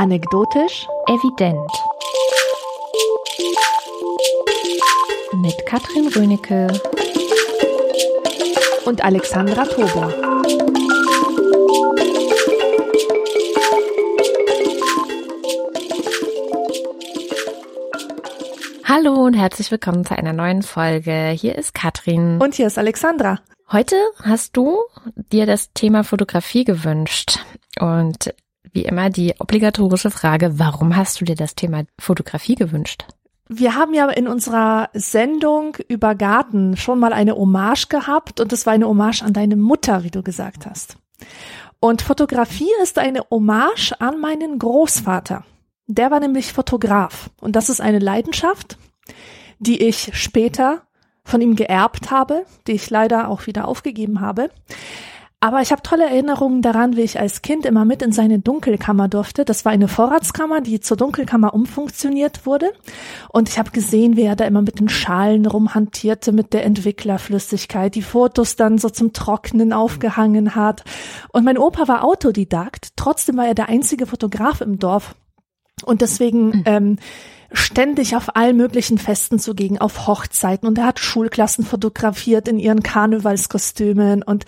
Anekdotisch Evident. Mit Katrin Rönecke und Alexandra Tober. Hallo und herzlich willkommen zu einer neuen Folge. Hier ist Katrin. Und hier ist Alexandra. Heute hast du dir das Thema Fotografie gewünscht. Und wie immer die obligatorische Frage, warum hast du dir das Thema Fotografie gewünscht? Wir haben ja in unserer Sendung über Garten schon mal eine Hommage gehabt und das war eine Hommage an deine Mutter, wie du gesagt hast. Und Fotografie ist eine Hommage an meinen Großvater. Der war nämlich Fotograf und das ist eine Leidenschaft, die ich später von ihm geerbt habe, die ich leider auch wieder aufgegeben habe. Aber ich habe tolle Erinnerungen daran, wie ich als Kind immer mit in seine Dunkelkammer durfte. Das war eine Vorratskammer, die zur Dunkelkammer umfunktioniert wurde. Und ich habe gesehen, wie er da immer mit den Schalen rumhantierte, mit der Entwicklerflüssigkeit, die Fotos dann so zum Trocknen aufgehangen hat. Und mein Opa war Autodidakt. Trotzdem war er der einzige Fotograf im Dorf. Und deswegen mhm. ähm, ständig auf allen möglichen Festen zugegen, auf Hochzeiten. Und er hat Schulklassen fotografiert in ihren Karnevalskostümen. Und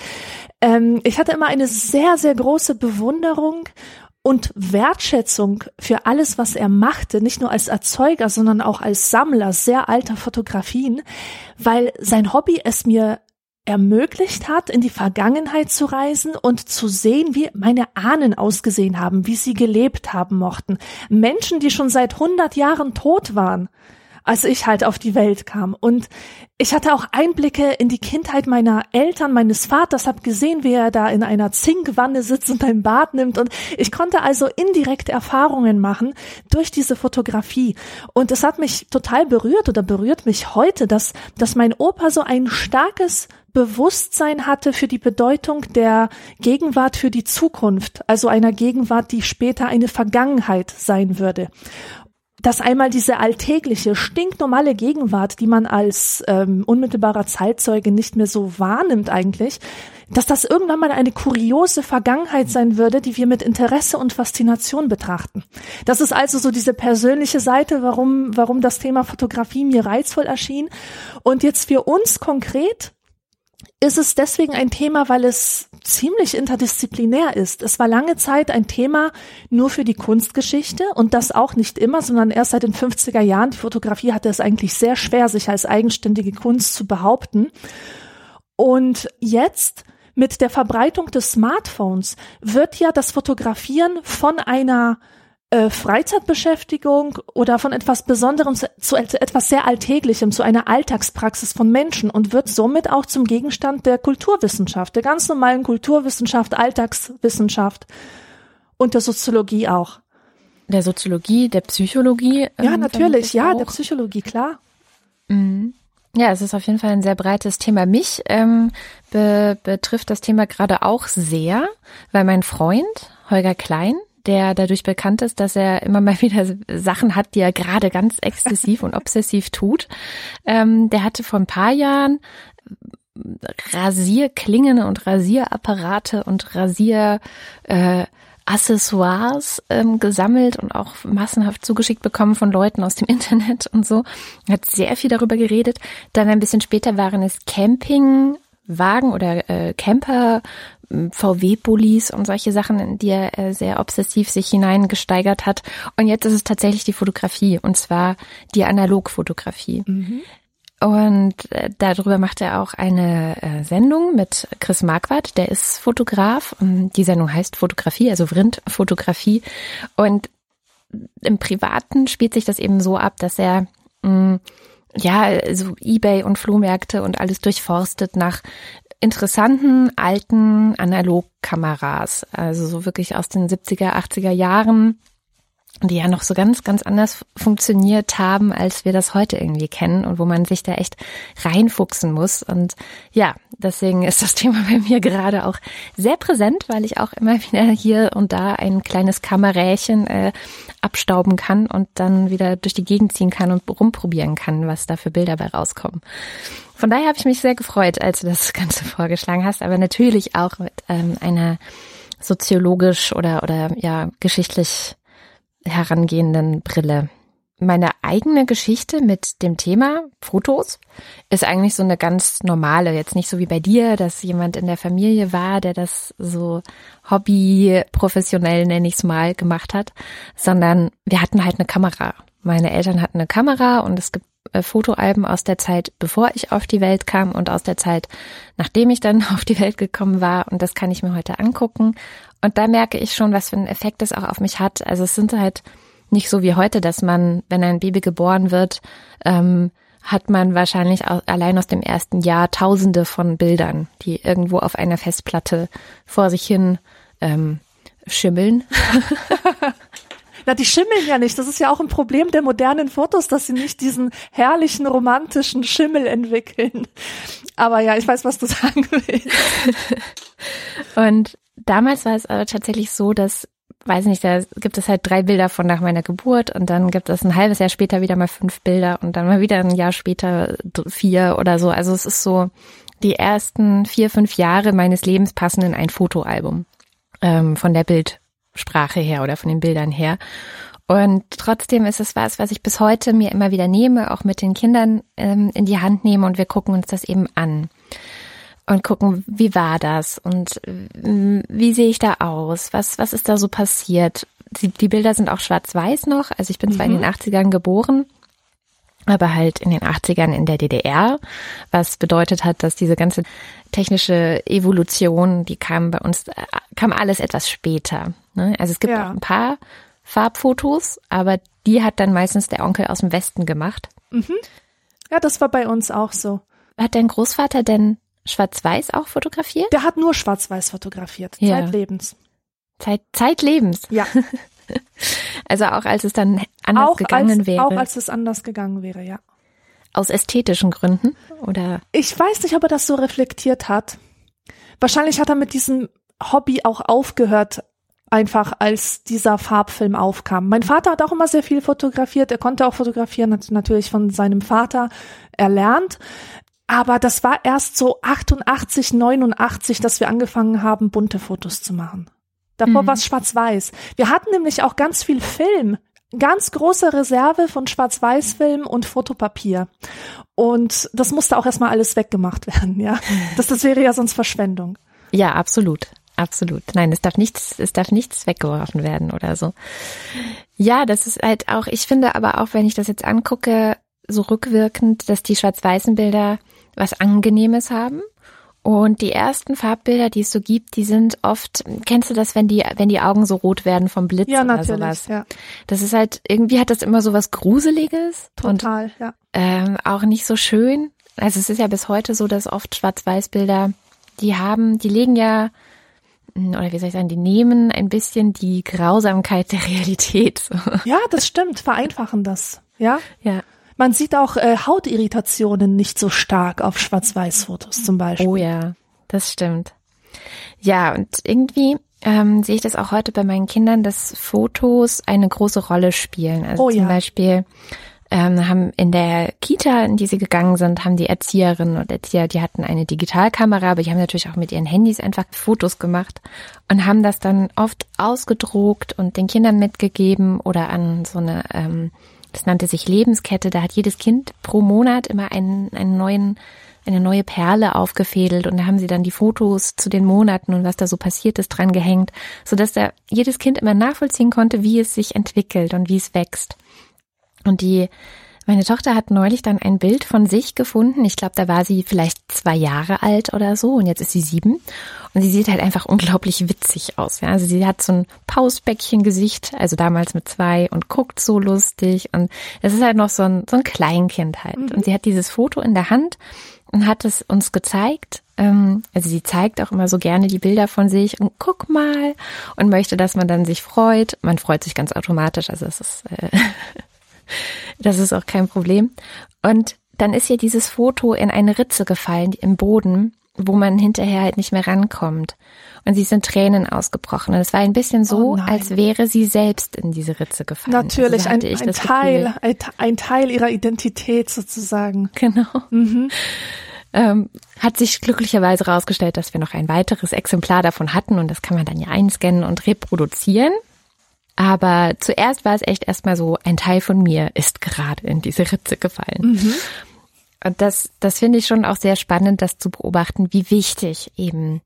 ähm, ich hatte immer eine sehr, sehr große Bewunderung und Wertschätzung für alles, was er machte, nicht nur als Erzeuger, sondern auch als Sammler sehr alter Fotografien, weil sein Hobby es mir ermöglicht hat, in die Vergangenheit zu reisen und zu sehen, wie meine Ahnen ausgesehen haben, wie sie gelebt haben mochten. Menschen, die schon seit 100 Jahren tot waren, als ich halt auf die Welt kam. Und ich hatte auch Einblicke in die Kindheit meiner Eltern, meines Vaters, habe gesehen, wie er da in einer Zinkwanne sitzt und ein Bad nimmt. Und ich konnte also indirekt Erfahrungen machen durch diese Fotografie. Und es hat mich total berührt oder berührt mich heute, dass, dass mein Opa so ein starkes Bewusstsein hatte für die Bedeutung der Gegenwart für die Zukunft, also einer Gegenwart, die später eine Vergangenheit sein würde. Dass einmal diese alltägliche, stinknormale Gegenwart, die man als ähm, unmittelbarer Zeitzeuge nicht mehr so wahrnimmt eigentlich, dass das irgendwann mal eine kuriose Vergangenheit sein würde, die wir mit Interesse und Faszination betrachten. Das ist also so diese persönliche Seite, warum, warum das Thema Fotografie mir reizvoll erschien. Und jetzt für uns konkret ist es deswegen ein Thema, weil es ziemlich interdisziplinär ist. Es war lange Zeit ein Thema nur für die Kunstgeschichte und das auch nicht immer, sondern erst seit den 50er Jahren. Die Fotografie hatte es eigentlich sehr schwer, sich als eigenständige Kunst zu behaupten. Und jetzt mit der Verbreitung des Smartphones wird ja das Fotografieren von einer äh, Freizeitbeschäftigung oder von etwas Besonderem zu, zu, etwas sehr Alltäglichem, zu einer Alltagspraxis von Menschen und wird somit auch zum Gegenstand der Kulturwissenschaft, der ganz normalen Kulturwissenschaft, Alltagswissenschaft und der Soziologie auch. Der Soziologie, der Psychologie? Ja, ähm, natürlich, ja, auch. der Psychologie, klar. Mhm. Ja, es ist auf jeden Fall ein sehr breites Thema. Mich ähm, be betrifft das Thema gerade auch sehr, weil mein Freund Holger Klein, der dadurch bekannt ist, dass er immer mal wieder Sachen hat, die er gerade ganz exzessiv und obsessiv tut. Ähm, der hatte vor ein paar Jahren Rasierklingen und Rasierapparate und Rasier äh, Accessoires ähm, gesammelt und auch massenhaft zugeschickt bekommen von Leuten aus dem Internet und so. Hat sehr viel darüber geredet. Dann ein bisschen später waren es Campingwagen oder äh, Camper VW-Bullis und solche Sachen, in die er äh, sehr obsessiv sich hineingesteigert hat. Und jetzt ist es tatsächlich die Fotografie und zwar die Analogfotografie. Mhm. Und äh, darüber macht er auch eine äh, Sendung mit Chris Marquardt, der ist Fotograf. Und die Sendung heißt Fotografie, also Vrind-Fotografie. Und im Privaten spielt sich das eben so ab, dass er mh, ja, so Ebay und Flohmärkte und alles durchforstet nach interessanten alten Analogkameras, also so wirklich aus den 70er, 80er Jahren, die ja noch so ganz, ganz anders funktioniert haben, als wir das heute irgendwie kennen und wo man sich da echt reinfuchsen muss. Und ja, deswegen ist das Thema bei mir gerade auch sehr präsent, weil ich auch immer wieder hier und da ein kleines Kamerächen äh, abstauben kann und dann wieder durch die Gegend ziehen kann und rumprobieren kann, was da für Bilder bei rauskommen. Von daher habe ich mich sehr gefreut, als du das Ganze vorgeschlagen hast, aber natürlich auch mit ähm, einer soziologisch oder oder ja geschichtlich herangehenden Brille. Meine eigene Geschichte mit dem Thema Fotos ist eigentlich so eine ganz normale, jetzt nicht so wie bei dir, dass jemand in der Familie war, der das so hobby professionell, nenne ich es mal, gemacht hat, sondern wir hatten halt eine Kamera. Meine Eltern hatten eine Kamera und es gibt Fotoalben aus der Zeit, bevor ich auf die Welt kam und aus der Zeit, nachdem ich dann auf die Welt gekommen war. Und das kann ich mir heute angucken. Und da merke ich schon, was für einen Effekt das auch auf mich hat. Also es sind halt nicht so wie heute, dass man, wenn ein Baby geboren wird, ähm, hat man wahrscheinlich auch allein aus dem ersten Jahr Tausende von Bildern, die irgendwo auf einer Festplatte vor sich hin ähm, schimmeln. Na, die schimmeln ja nicht. Das ist ja auch ein Problem der modernen Fotos, dass sie nicht diesen herrlichen romantischen Schimmel entwickeln. Aber ja, ich weiß, was du sagen willst. Und damals war es aber tatsächlich so, dass weiß nicht, da gibt es halt drei Bilder von nach meiner Geburt und dann gibt es ein halbes Jahr später wieder mal fünf Bilder und dann mal wieder ein Jahr später vier oder so. Also es ist so, die ersten vier, fünf Jahre meines Lebens passen in ein Fotoalbum ähm, von der Bildsprache her oder von den Bildern her. Und trotzdem ist es was, was ich bis heute mir immer wieder nehme, auch mit den Kindern ähm, in die Hand nehme und wir gucken uns das eben an und gucken, wie war das und mm, wie sehe ich da aus? Was, was ist da so passiert? Die, die Bilder sind auch schwarz-weiß noch. Also ich bin mhm. zwar in den 80ern geboren, aber halt in den 80ern in der DDR, was bedeutet hat, dass diese ganze technische Evolution, die kam bei uns, äh, kam alles etwas später. Ne? Also es gibt ja. auch ein paar Farbfotos, aber die hat dann meistens der Onkel aus dem Westen gemacht. Mhm. Ja, das war bei uns auch so. Hat dein Großvater denn Schwarz-Weiß auch fotografiert? Der hat nur Schwarz-Weiß fotografiert, ja. zeitlebens. Zeit, zeitlebens? Ja. also auch als es dann anders auch gegangen als, wäre. Auch als es anders gegangen wäre, ja. Aus ästhetischen Gründen oder? Ich weiß nicht, ob er das so reflektiert hat. Wahrscheinlich hat er mit diesem Hobby auch aufgehört, einfach als dieser Farbfilm aufkam. Mein Vater hat auch immer sehr viel fotografiert. Er konnte auch fotografieren, hat natürlich von seinem Vater erlernt. Aber das war erst so 88, 89, dass wir angefangen haben, bunte Fotos zu machen. Davor mhm. war es schwarz-weiß. Wir hatten nämlich auch ganz viel Film, ganz große Reserve von Schwarz-Weiß-Film und Fotopapier. Und das musste auch erstmal alles weggemacht werden, ja. Das, das wäre ja sonst Verschwendung. Ja, absolut. Absolut. Nein, es darf nichts, es darf nichts weggeworfen werden oder so. Ja, das ist halt auch, ich finde aber auch, wenn ich das jetzt angucke, so rückwirkend, dass die schwarz-weißen Bilder was Angenehmes haben. Und die ersten Farbbilder, die es so gibt, die sind oft, kennst du das, wenn die, wenn die Augen so rot werden vom Blitz ja, oder natürlich, sowas? Ja. Das ist halt, irgendwie hat das immer so was Gruseliges. Total, und, ja. Ähm, auch nicht so schön. Also es ist ja bis heute so, dass oft Schwarz-Weiß-Bilder, die haben, die legen ja, hm, oder wie soll ich sagen, die nehmen ein bisschen die Grausamkeit der Realität. Ja, das stimmt, vereinfachen das. Ja? Ja. Man sieht auch äh, Hautirritationen nicht so stark auf Schwarz-Weiß-Fotos zum Beispiel. Oh ja, das stimmt. Ja, und irgendwie ähm, sehe ich das auch heute bei meinen Kindern, dass Fotos eine große Rolle spielen. Also oh, zum ja. Beispiel ähm, haben in der Kita, in die sie gegangen sind, haben die Erzieherinnen und Erzieher, die hatten eine Digitalkamera, aber die haben natürlich auch mit ihren Handys einfach Fotos gemacht und haben das dann oft ausgedruckt und den Kindern mitgegeben oder an so eine ähm, das nannte sich Lebenskette. Da hat jedes Kind pro Monat immer einen, einen neuen, eine neue Perle aufgefädelt und da haben sie dann die Fotos zu den Monaten und was da so passiert ist dran gehängt, sodass da jedes Kind immer nachvollziehen konnte, wie es sich entwickelt und wie es wächst. Und die meine Tochter hat neulich dann ein Bild von sich gefunden. Ich glaube, da war sie vielleicht zwei Jahre alt oder so und jetzt ist sie sieben. Und sie sieht halt einfach unglaublich witzig aus. Ja? Also sie hat so ein Pausbäckchen-Gesicht, also damals mit zwei und guckt so lustig. Und es ist halt noch so ein, so ein Kleinkind halt. Mhm. Und sie hat dieses Foto in der Hand und hat es uns gezeigt. Ähm, also sie zeigt auch immer so gerne die Bilder von sich und guck mal und möchte, dass man dann sich freut. Man freut sich ganz automatisch. Also es ist äh, Das ist auch kein Problem. Und dann ist ihr dieses Foto in eine Ritze gefallen im Boden, wo man hinterher halt nicht mehr rankommt. Und sie sind Tränen ausgebrochen. Und es war ein bisschen so, oh als wäre sie selbst in diese Ritze gefallen. Natürlich, also ein, ein Teil, ein, ein, Teil ihrer Identität sozusagen. Genau. Mhm. Ähm, hat sich glücklicherweise herausgestellt, dass wir noch ein weiteres Exemplar davon hatten und das kann man dann ja einscannen und reproduzieren. Aber zuerst war es echt erstmal so, ein Teil von mir ist gerade in diese Ritze gefallen. Mhm. Und das, das finde ich schon auch sehr spannend, das zu beobachten, wie wichtig eben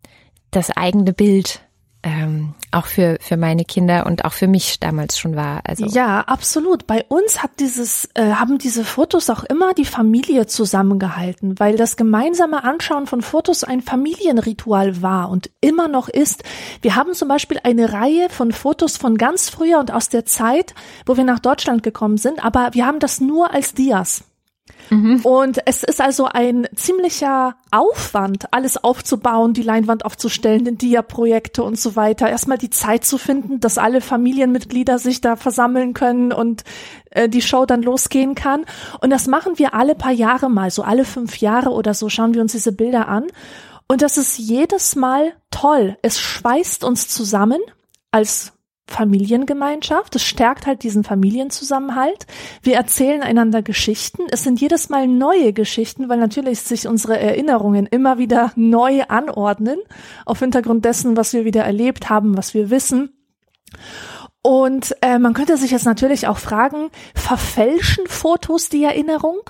das eigene Bild ähm, auch für, für meine Kinder und auch für mich damals schon war. Also ja, absolut. Bei uns hat dieses, äh, haben diese Fotos auch immer die Familie zusammengehalten, weil das gemeinsame Anschauen von Fotos ein Familienritual war und immer noch ist. Wir haben zum Beispiel eine Reihe von Fotos von ganz früher und aus der Zeit, wo wir nach Deutschland gekommen sind, aber wir haben das nur als Dias. Mhm. Und es ist also ein ziemlicher Aufwand, alles aufzubauen, die Leinwand aufzustellen, den Dia-Projekte und so weiter. Erstmal die Zeit zu finden, dass alle Familienmitglieder sich da versammeln können und äh, die Show dann losgehen kann. Und das machen wir alle paar Jahre mal, so alle fünf Jahre oder so schauen wir uns diese Bilder an. Und das ist jedes Mal toll. Es schweißt uns zusammen als Familiengemeinschaft. Es stärkt halt diesen Familienzusammenhalt. Wir erzählen einander Geschichten. Es sind jedes Mal neue Geschichten, weil natürlich sich unsere Erinnerungen immer wieder neu anordnen, auf Hintergrund dessen, was wir wieder erlebt haben, was wir wissen. Und äh, man könnte sich jetzt natürlich auch fragen, verfälschen Fotos die Erinnerung?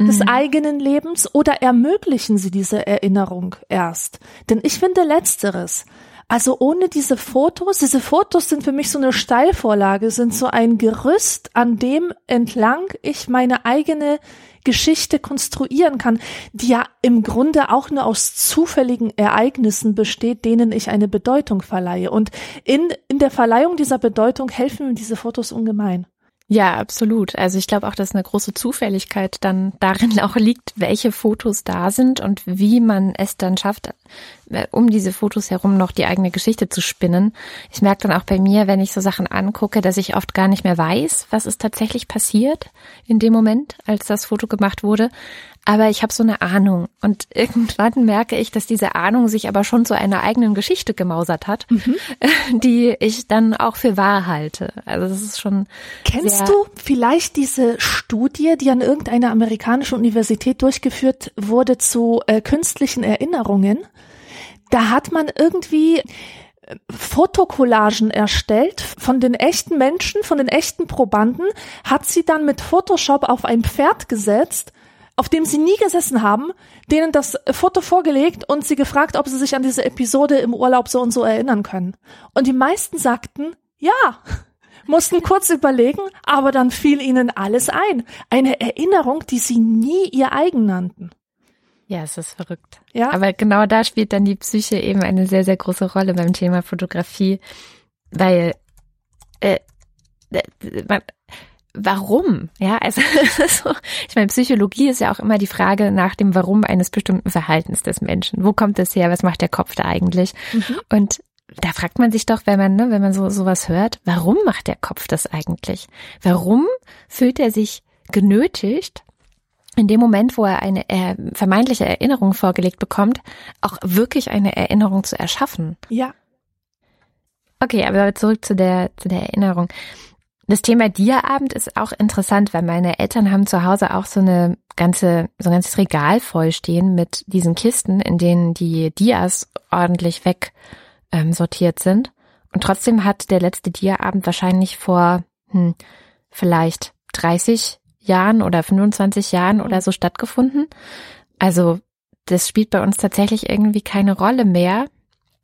des mhm. eigenen Lebens oder ermöglichen sie diese Erinnerung erst? Denn ich finde letzteres. Also ohne diese Fotos, diese Fotos sind für mich so eine Steilvorlage, sind so ein Gerüst, an dem entlang ich meine eigene Geschichte konstruieren kann, die ja im Grunde auch nur aus zufälligen Ereignissen besteht, denen ich eine Bedeutung verleihe. Und in, in der Verleihung dieser Bedeutung helfen mir diese Fotos ungemein. Ja, absolut. Also ich glaube auch, dass eine große Zufälligkeit dann darin auch liegt, welche Fotos da sind und wie man es dann schafft, um diese Fotos herum noch die eigene Geschichte zu spinnen. Ich merke dann auch bei mir, wenn ich so Sachen angucke, dass ich oft gar nicht mehr weiß, was ist tatsächlich passiert in dem Moment, als das Foto gemacht wurde aber ich habe so eine Ahnung. Und irgendwann merke ich, dass diese Ahnung sich aber schon zu einer eigenen Geschichte gemausert hat, mhm. die ich dann auch für wahr halte. Also das ist schon. Kennst du vielleicht diese Studie, die an irgendeiner amerikanischen Universität durchgeführt wurde zu äh, künstlichen Erinnerungen? Da hat man irgendwie äh, Fotokollagen erstellt von den echten Menschen, von den echten Probanden, hat sie dann mit Photoshop auf ein Pferd gesetzt auf dem sie nie gesessen haben, denen das Foto vorgelegt und sie gefragt, ob sie sich an diese Episode im Urlaub so und so erinnern können. Und die meisten sagten, ja, mussten kurz überlegen, aber dann fiel ihnen alles ein. Eine Erinnerung, die sie nie ihr eigen nannten. Ja, es ist verrückt. Ja. Aber genau da spielt dann die Psyche eben eine sehr, sehr große Rolle beim Thema Fotografie, weil äh, man, warum? Ja, also so, ich meine, Psychologie ist ja auch immer die Frage nach dem Warum eines bestimmten Verhaltens des Menschen. Wo kommt es her? Was macht der Kopf da eigentlich? Mhm. Und da fragt man sich doch, wenn man, ne, wenn man so sowas hört, warum macht der Kopf das eigentlich? Warum fühlt er sich genötigt, in dem Moment, wo er eine äh, vermeintliche Erinnerung vorgelegt bekommt, auch wirklich eine Erinnerung zu erschaffen? Ja. Okay, aber zurück zu der zu der Erinnerung. Das Thema Diaabend ist auch interessant, weil meine Eltern haben zu Hause auch so eine ganze, so ein ganzes Regal vollstehen mit diesen Kisten, in denen die Dias ordentlich weg ähm, sortiert sind. Und trotzdem hat der letzte Diaabend wahrscheinlich vor hm, vielleicht 30 Jahren oder 25 Jahren oder so stattgefunden. Also das spielt bei uns tatsächlich irgendwie keine Rolle mehr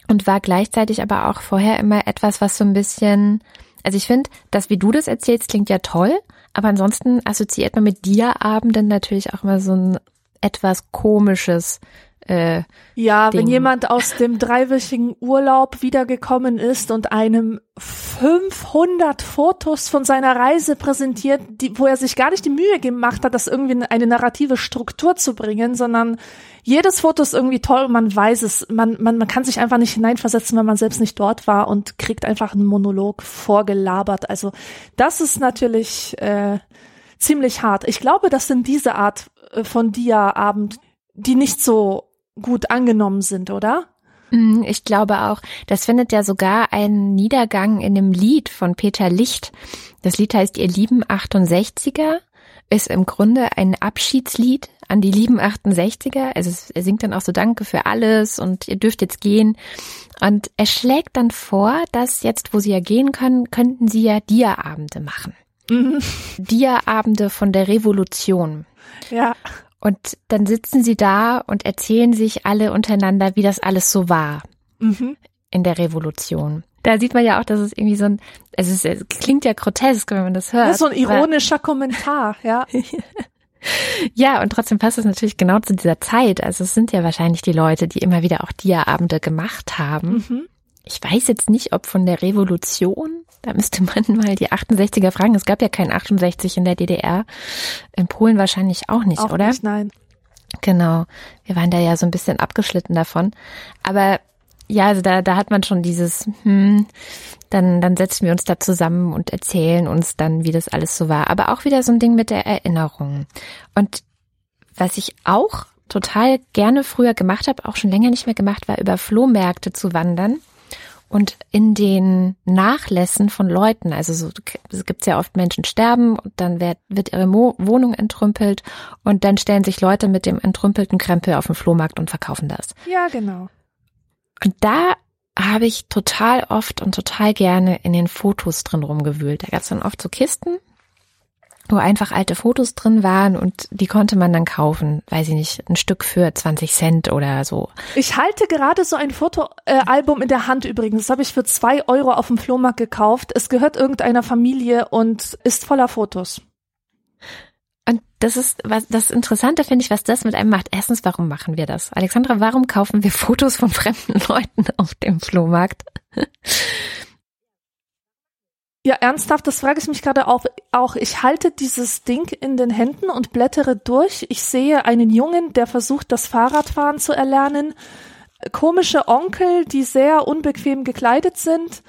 und war gleichzeitig aber auch vorher immer etwas, was so ein bisschen also ich finde, das, wie du das erzählst, klingt ja toll, aber ansonsten assoziiert man mit Dia-Abenden natürlich auch immer so ein etwas komisches äh, ja, Ding. wenn jemand aus dem dreiwöchigen Urlaub wiedergekommen ist und einem 500 Fotos von seiner Reise präsentiert, die, wo er sich gar nicht die Mühe gemacht hat, das irgendwie in eine narrative Struktur zu bringen, sondern jedes Foto ist irgendwie toll und man weiß es. Man, man, man kann sich einfach nicht hineinversetzen, wenn man selbst nicht dort war und kriegt einfach einen Monolog vorgelabert. Also das ist natürlich äh, ziemlich hart. Ich glaube, das sind diese Art äh, von Dia-Abend, die nicht so gut angenommen sind, oder? Mm, ich glaube auch. Das findet ja sogar einen Niedergang in dem Lied von Peter Licht. Das Lied heißt Ihr lieben 68er. ist im Grunde ein Abschiedslied an die lieben 68er. Also er singt dann auch so Danke für alles und ihr dürft jetzt gehen. Und er schlägt dann vor, dass jetzt, wo sie ja gehen können, könnten sie ja Dia-Abende machen. Mhm. Dia-Abende von der Revolution. Ja. Und dann sitzen sie da und erzählen sich alle untereinander, wie das alles so war mhm. in der Revolution. Da sieht man ja auch, dass es irgendwie so ein, es, ist, es klingt ja grotesk, wenn man das hört. Das ist so ein ironischer Kommentar, ja. ja, und trotzdem passt es natürlich genau zu dieser Zeit. Also es sind ja wahrscheinlich die Leute, die immer wieder auch Dia-Abende gemacht haben. Mhm. Ich weiß jetzt nicht, ob von der Revolution, da müsste man mal die 68er fragen. Es gab ja kein 68 in der DDR. In Polen wahrscheinlich auch nicht, auch oder? Nicht, nein. Genau. Wir waren da ja so ein bisschen abgeschlitten davon. Aber ja, also da, da hat man schon dieses, hm, dann, dann setzen wir uns da zusammen und erzählen uns dann, wie das alles so war. Aber auch wieder so ein Ding mit der Erinnerung. Und was ich auch total gerne früher gemacht habe, auch schon länger nicht mehr gemacht, war über Flohmärkte zu wandern und in den Nachlässen von Leuten, also so, es gibt ja oft Menschen sterben und dann wird, wird ihre Mo Wohnung entrümpelt und dann stellen sich Leute mit dem entrümpelten Krempel auf den Flohmarkt und verkaufen das. Ja, genau. Und da habe ich total oft und total gerne in den Fotos drin rumgewühlt. Da gab es dann oft so Kisten, wo einfach alte Fotos drin waren und die konnte man dann kaufen, weiß ich nicht, ein Stück für 20 Cent oder so. Ich halte gerade so ein Fotoalbum äh, in der Hand übrigens. Das habe ich für zwei Euro auf dem Flohmarkt gekauft. Es gehört irgendeiner Familie und ist voller Fotos. Und das ist, was das Interessante finde ich, was das mit einem macht. Erstens, warum machen wir das? Alexandra, warum kaufen wir Fotos von fremden Leuten auf dem Flohmarkt? Ja, ernsthaft, das frage ich mich gerade auch, auch. Ich halte dieses Ding in den Händen und blättere durch. Ich sehe einen Jungen, der versucht, das Fahrradfahren zu erlernen. Komische Onkel, die sehr unbequem gekleidet sind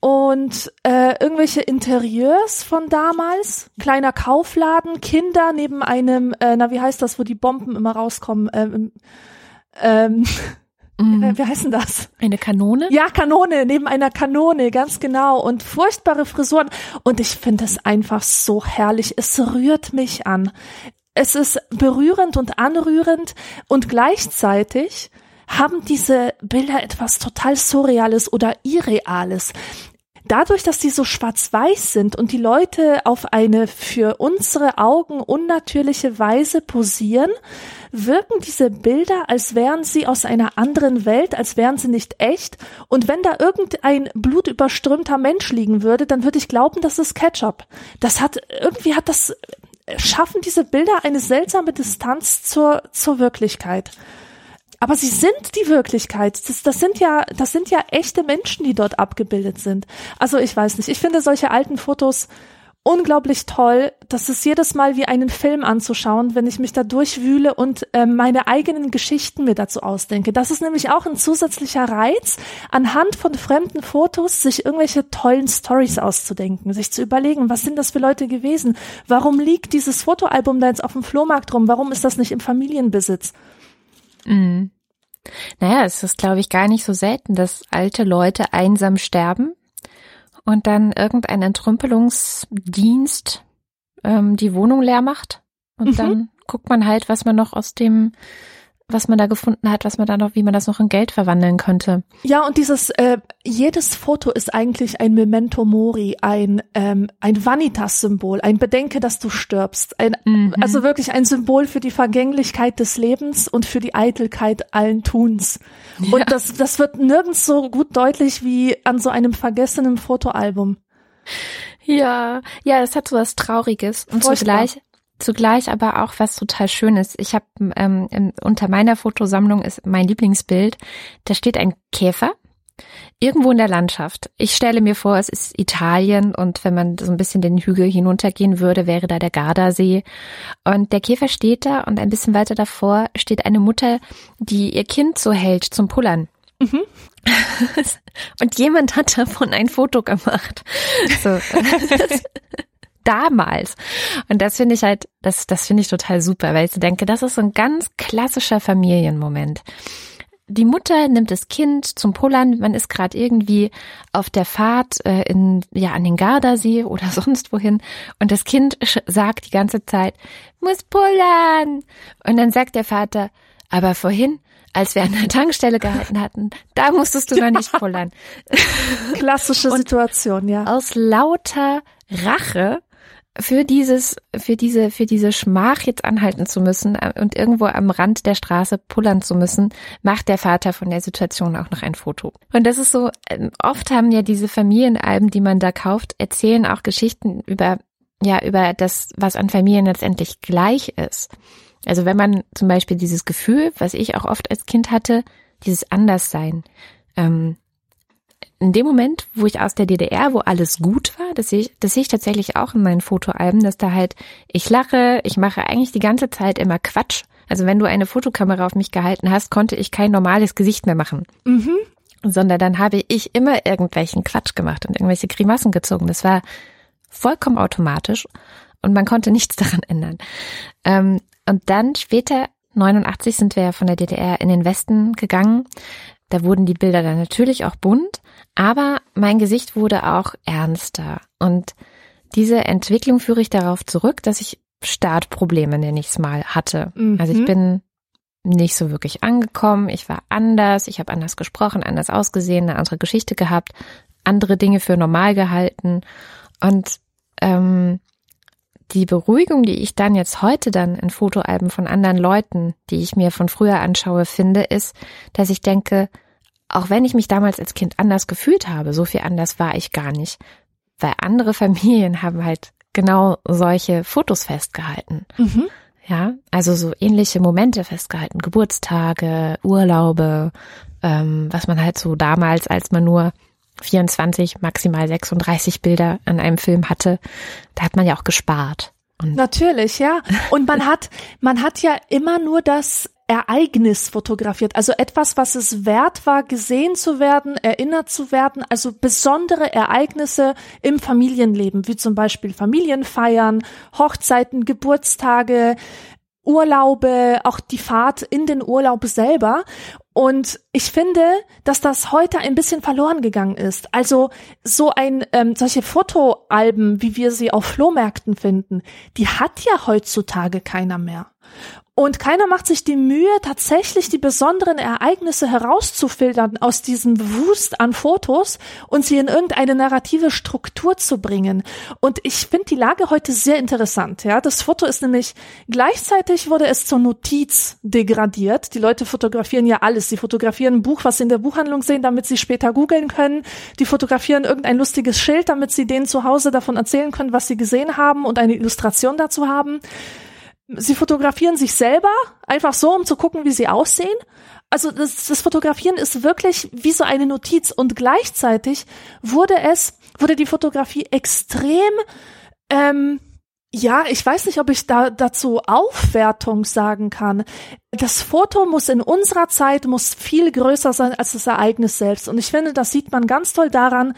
und äh, irgendwelche Interieurs von damals, kleiner Kaufladen, Kinder neben einem, äh, na wie heißt das, wo die Bomben immer rauskommen, ähm, ähm, mm. wie heißt denn das? Eine Kanone? Ja, Kanone, neben einer Kanone, ganz genau und furchtbare Frisuren und ich finde es einfach so herrlich, es rührt mich an. Es ist berührend und anrührend und gleichzeitig haben diese Bilder etwas total Surreales oder Irreales. Dadurch, dass die so schwarz-weiß sind und die Leute auf eine für unsere Augen unnatürliche Weise posieren, wirken diese Bilder, als wären sie aus einer anderen Welt, als wären sie nicht echt. Und wenn da irgendein blutüberströmter Mensch liegen würde, dann würde ich glauben, das ist Ketchup. Das hat, irgendwie hat das, schaffen diese Bilder eine seltsame Distanz zur, zur Wirklichkeit. Aber sie sind die Wirklichkeit. Das, das sind ja, das sind ja echte Menschen, die dort abgebildet sind. Also ich weiß nicht. Ich finde solche alten Fotos unglaublich toll. Das ist jedes Mal wie einen Film anzuschauen, wenn ich mich da durchwühle und äh, meine eigenen Geschichten mir dazu ausdenke. Das ist nämlich auch ein zusätzlicher Reiz, anhand von fremden Fotos sich irgendwelche tollen Stories auszudenken, sich zu überlegen, was sind das für Leute gewesen? Warum liegt dieses Fotoalbum da jetzt auf dem Flohmarkt rum? Warum ist das nicht im Familienbesitz? Mhm. Naja, es ist, glaube ich, gar nicht so selten, dass alte Leute einsam sterben und dann irgendein Entrümpelungsdienst ähm, die Wohnung leer macht. Und mhm. dann guckt man halt, was man noch aus dem was man da gefunden hat, was man da noch, wie man das noch in Geld verwandeln könnte. Ja, und dieses, äh, jedes Foto ist eigentlich ein Memento Mori, ein, ähm, ein Vanitas-Symbol, ein Bedenke, dass du stirbst. Ein, mhm. Also wirklich ein Symbol für die Vergänglichkeit des Lebens und für die Eitelkeit allen Tuns. Ja. Und das, das wird nirgends so gut deutlich wie an so einem vergessenen Fotoalbum. Ja, ja, es hat so was Trauriges und Furchtbar. zugleich zugleich aber auch was total Schönes. Ich habe ähm, unter meiner Fotosammlung ist mein Lieblingsbild. Da steht ein Käfer irgendwo in der Landschaft. Ich stelle mir vor, es ist Italien und wenn man so ein bisschen den Hügel hinuntergehen würde, wäre da der Gardasee. Und der Käfer steht da und ein bisschen weiter davor steht eine Mutter, die ihr Kind so hält zum Pullern. Mhm. und jemand hat davon ein Foto gemacht. So damals. Und das finde ich halt, das, das finde ich total super, weil ich denke, das ist so ein ganz klassischer Familienmoment. die Mutter nimmt das Kind zum Pullern. Man ist gerade irgendwie auf der Fahrt äh, in ja an den Gardasee oder sonst wohin und das Kind sagt die ganze Zeit muss pullern und dann sagt der Vater aber vorhin als wir an der Tankstelle gehalten hatten, da musstest du noch nicht pullern. Klassische Situation, ja. Aus lauter Rache für dieses, für diese, für diese Schmach jetzt anhalten zu müssen äh, und irgendwo am Rand der Straße pullern zu müssen, macht der Vater von der Situation auch noch ein Foto. Und das ist so, ähm, oft haben ja diese Familienalben, die man da kauft, erzählen auch Geschichten über, ja, über das, was an Familien letztendlich gleich ist. Also wenn man zum Beispiel dieses Gefühl, was ich auch oft als Kind hatte, dieses Anderssein, ähm, in dem Moment, wo ich aus der DDR, wo alles gut war, das sehe ich, das sehe ich tatsächlich auch in meinen Fotoalben, dass da halt, ich lache, ich mache eigentlich die ganze Zeit immer Quatsch. Also wenn du eine Fotokamera auf mich gehalten hast, konnte ich kein normales Gesicht mehr machen. Mhm. Sondern dann habe ich immer irgendwelchen Quatsch gemacht und irgendwelche Grimassen gezogen. Das war vollkommen automatisch und man konnte nichts daran ändern. Ähm, und dann später, 89 sind wir ja von der DDR in den Westen gegangen. Da wurden die Bilder dann natürlich auch bunt, aber mein Gesicht wurde auch ernster. Und diese Entwicklung führe ich darauf zurück, dass ich Startprobleme, nenne ich es mal, hatte. Mhm. Also ich bin nicht so wirklich angekommen, ich war anders, ich habe anders gesprochen, anders ausgesehen, eine andere Geschichte gehabt, andere Dinge für normal gehalten. Und ähm, die Beruhigung, die ich dann jetzt heute dann in Fotoalben von anderen Leuten, die ich mir von früher anschaue, finde, ist, dass ich denke, auch wenn ich mich damals als Kind anders gefühlt habe, so viel anders war ich gar nicht, weil andere Familien haben halt genau solche Fotos festgehalten. Mhm. Ja, also so ähnliche Momente festgehalten, Geburtstage, Urlaube, ähm, was man halt so damals, als man nur 24, maximal 36 Bilder an einem Film hatte, da hat man ja auch gespart. Und Natürlich, ja. Und man hat, man hat ja immer nur das Ereignis fotografiert, also etwas, was es wert war, gesehen zu werden, erinnert zu werden, also besondere Ereignisse im Familienleben, wie zum Beispiel Familienfeiern, Hochzeiten, Geburtstage, Urlaube, auch die Fahrt in den Urlaub selber. Und ich finde, dass das heute ein bisschen verloren gegangen ist. Also so ein ähm, solche Fotoalben, wie wir sie auf Flohmärkten finden, die hat ja heutzutage keiner mehr. Und keiner macht sich die Mühe, tatsächlich die besonderen Ereignisse herauszufiltern aus diesem Wust an Fotos und sie in irgendeine narrative Struktur zu bringen. Und ich finde die Lage heute sehr interessant. Ja, das Foto ist nämlich gleichzeitig wurde es zur Notiz degradiert. Die Leute fotografieren ja alles. Sie fotografieren ein Buch, was sie in der Buchhandlung sehen, damit sie später googeln können. Die fotografieren irgendein lustiges Schild, damit sie denen zu Hause davon erzählen können, was sie gesehen haben und eine Illustration dazu haben. Sie fotografieren sich selber einfach so, um zu gucken, wie sie aussehen. Also das, das Fotografieren ist wirklich wie so eine Notiz und gleichzeitig wurde es, wurde die Fotografie extrem, ähm, ja, ich weiß nicht, ob ich da dazu Aufwertung sagen kann. Das Foto muss in unserer Zeit muss viel größer sein als das Ereignis selbst. Und ich finde, das sieht man ganz toll daran,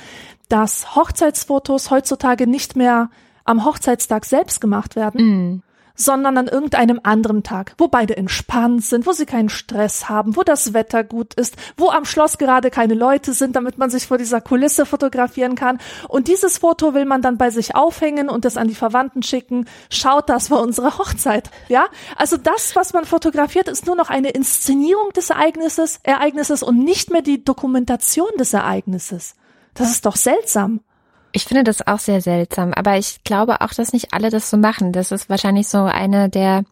dass Hochzeitsfotos heutzutage nicht mehr am Hochzeitstag selbst gemacht werden, mm sondern an irgendeinem anderen Tag, wo beide entspannt sind, wo sie keinen Stress haben, wo das Wetter gut ist, wo am Schloss gerade keine Leute sind, damit man sich vor dieser Kulisse fotografieren kann. Und dieses Foto will man dann bei sich aufhängen und das an die Verwandten schicken. Schaut, das war unsere Hochzeit. Ja, also das, was man fotografiert, ist nur noch eine Inszenierung des Ereignisses, Ereignisses und nicht mehr die Dokumentation des Ereignisses. Das ist doch seltsam. Ich finde das auch sehr seltsam, aber ich glaube auch, dass nicht alle das so machen. Das ist wahrscheinlich so eine der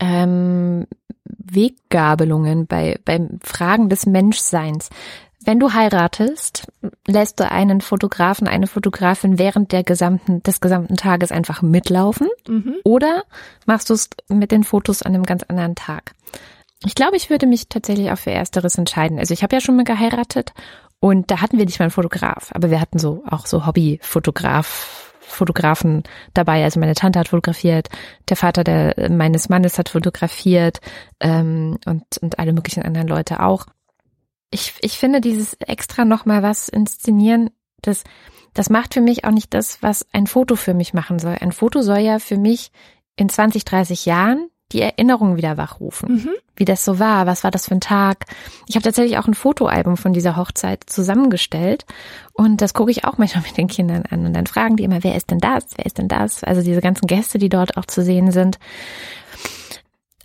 ähm, Weggabelungen bei beim Fragen des Menschseins. Wenn du heiratest, lässt du einen Fotografen, eine Fotografin während der gesamten, des gesamten Tages einfach mitlaufen mhm. oder machst du es mit den Fotos an einem ganz anderen Tag? Ich glaube, ich würde mich tatsächlich auch für Ersteres entscheiden. Also ich habe ja schon mal geheiratet und da hatten wir nicht mal einen Fotograf, aber wir hatten so auch so Hobbyfotograf, Fotografen dabei. Also meine Tante hat fotografiert, der Vater der, meines Mannes hat fotografiert ähm, und, und alle möglichen anderen Leute auch. Ich, ich finde dieses extra nochmal was inszenieren, das, das macht für mich auch nicht das, was ein Foto für mich machen soll. Ein Foto soll ja für mich in 20, 30 Jahren die Erinnerung wieder wachrufen. Mhm. Wie das so war, was war das für ein Tag. Ich habe tatsächlich auch ein Fotoalbum von dieser Hochzeit zusammengestellt und das gucke ich auch manchmal mit den Kindern an und dann fragen die immer, wer ist denn das, wer ist denn das? Also diese ganzen Gäste, die dort auch zu sehen sind.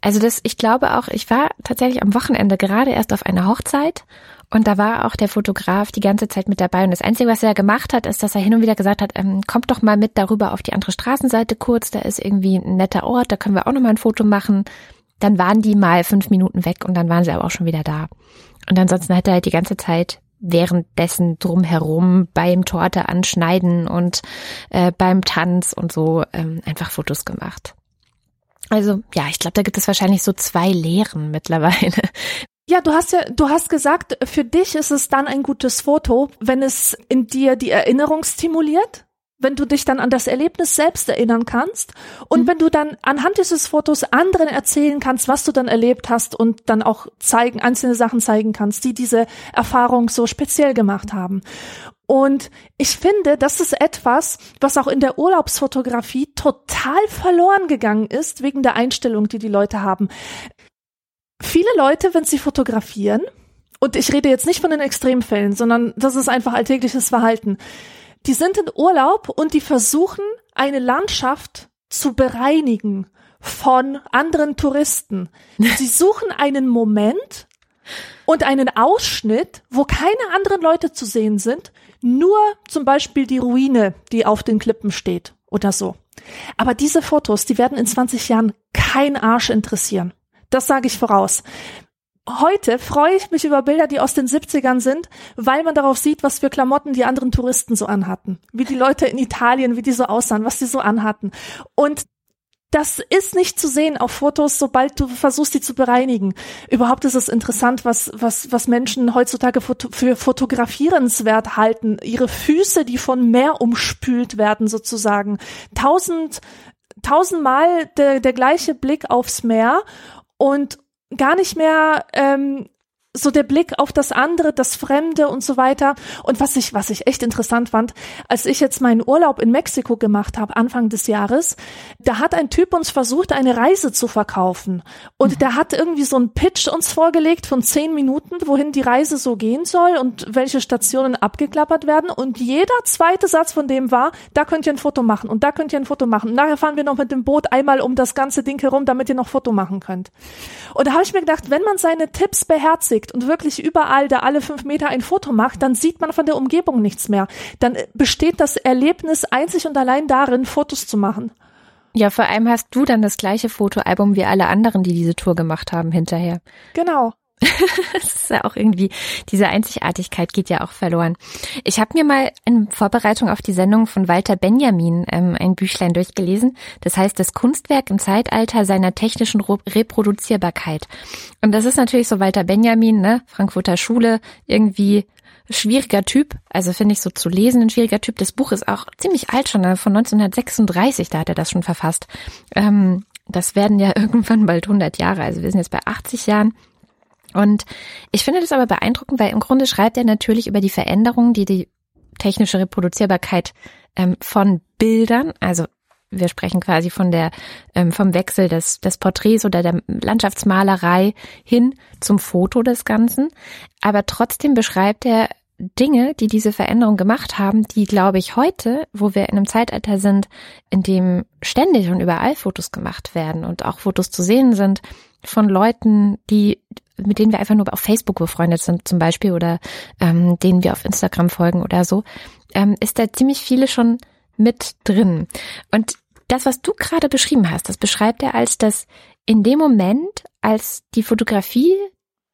Also das, ich glaube auch, ich war tatsächlich am Wochenende gerade erst auf einer Hochzeit und da war auch der Fotograf die ganze Zeit mit dabei. Und das Einzige, was er gemacht hat, ist, dass er hin und wieder gesagt hat, ähm, kommt doch mal mit darüber auf die andere Straßenseite kurz, da ist irgendwie ein netter Ort, da können wir auch noch mal ein Foto machen. Dann waren die mal fünf Minuten weg und dann waren sie aber auch schon wieder da. Und ansonsten hat er halt die ganze Zeit währenddessen drumherum beim Torte anschneiden und äh, beim Tanz und so ähm, einfach Fotos gemacht. Also ja, ich glaube, da gibt es wahrscheinlich so zwei Lehren mittlerweile. Ja, du hast ja, du hast gesagt, für dich ist es dann ein gutes Foto, wenn es in dir die Erinnerung stimuliert, wenn du dich dann an das Erlebnis selbst erinnern kannst und mhm. wenn du dann anhand dieses Fotos anderen erzählen kannst, was du dann erlebt hast und dann auch zeigen, einzelne Sachen zeigen kannst, die diese Erfahrung so speziell gemacht haben. Und ich finde, das ist etwas, was auch in der Urlaubsfotografie total verloren gegangen ist, wegen der Einstellung, die die Leute haben. Viele Leute, wenn sie fotografieren, und ich rede jetzt nicht von den Extremfällen, sondern das ist einfach alltägliches Verhalten, die sind in Urlaub und die versuchen, eine Landschaft zu bereinigen von anderen Touristen. Sie suchen einen Moment und einen Ausschnitt, wo keine anderen Leute zu sehen sind, nur zum Beispiel die Ruine, die auf den Klippen steht oder so. Aber diese Fotos, die werden in 20 Jahren kein Arsch interessieren. Das sage ich voraus. Heute freue ich mich über Bilder, die aus den 70ern sind, weil man darauf sieht, was für Klamotten die anderen Touristen so anhatten. Wie die Leute in Italien, wie die so aussahen, was die so anhatten. Und das ist nicht zu sehen auf Fotos, sobald du versuchst, die zu bereinigen. Überhaupt ist es interessant, was, was, was Menschen heutzutage für fotografierenswert halten. Ihre Füße, die von Meer umspült werden, sozusagen. Tausend, tausendmal der, der gleiche Blick aufs Meer und gar nicht mehr ähm, so der Blick auf das andere, das Fremde und so weiter. Und was ich, was ich echt interessant fand, als ich jetzt meinen Urlaub in Mexiko gemacht habe, Anfang des Jahres, da hat ein Typ uns versucht, eine Reise zu verkaufen. Und mhm. der hat irgendwie so einen Pitch uns vorgelegt von zehn Minuten, wohin die Reise so gehen soll und welche Stationen abgeklappert werden. Und jeder zweite Satz von dem war, da könnt ihr ein Foto machen und da könnt ihr ein Foto machen. Und nachher fahren wir noch mit dem Boot einmal um das ganze Ding herum, damit ihr noch Foto machen könnt. Und da habe ich mir gedacht, wenn man seine Tipps beherzigt, legt und wirklich überall da alle fünf Meter ein Foto macht, dann sieht man von der Umgebung nichts mehr. Dann besteht das Erlebnis einzig und allein darin, Fotos zu machen. Ja, vor allem hast du dann das gleiche Fotoalbum wie alle anderen, die diese Tour gemacht haben, hinterher. Genau. das ist ja auch irgendwie, diese Einzigartigkeit geht ja auch verloren. Ich habe mir mal in Vorbereitung auf die Sendung von Walter Benjamin ähm, ein Büchlein durchgelesen. Das heißt, das Kunstwerk im Zeitalter seiner technischen Reproduzierbarkeit. Und das ist natürlich so Walter Benjamin, ne, Frankfurter Schule, irgendwie schwieriger Typ. Also finde ich so zu lesen ein schwieriger Typ. Das Buch ist auch ziemlich alt schon, ne, von 1936, da hat er das schon verfasst. Ähm, das werden ja irgendwann bald 100 Jahre, also wir sind jetzt bei 80 Jahren. Und ich finde das aber beeindruckend, weil im Grunde schreibt er natürlich über die Veränderungen, die die technische Reproduzierbarkeit ähm, von Bildern, also wir sprechen quasi von der ähm, vom Wechsel des, des Porträts oder der Landschaftsmalerei hin zum Foto des Ganzen. Aber trotzdem beschreibt er Dinge, die diese Veränderung gemacht haben, die, glaube ich, heute, wo wir in einem Zeitalter sind, in dem ständig und überall Fotos gemacht werden und auch Fotos zu sehen sind von Leuten, die mit denen wir einfach nur auf Facebook befreundet sind zum Beispiel oder ähm, denen wir auf Instagram folgen oder so, ähm, ist da ziemlich viele schon mit drin. Und das, was du gerade beschrieben hast, das beschreibt er als das in dem Moment, als die Fotografie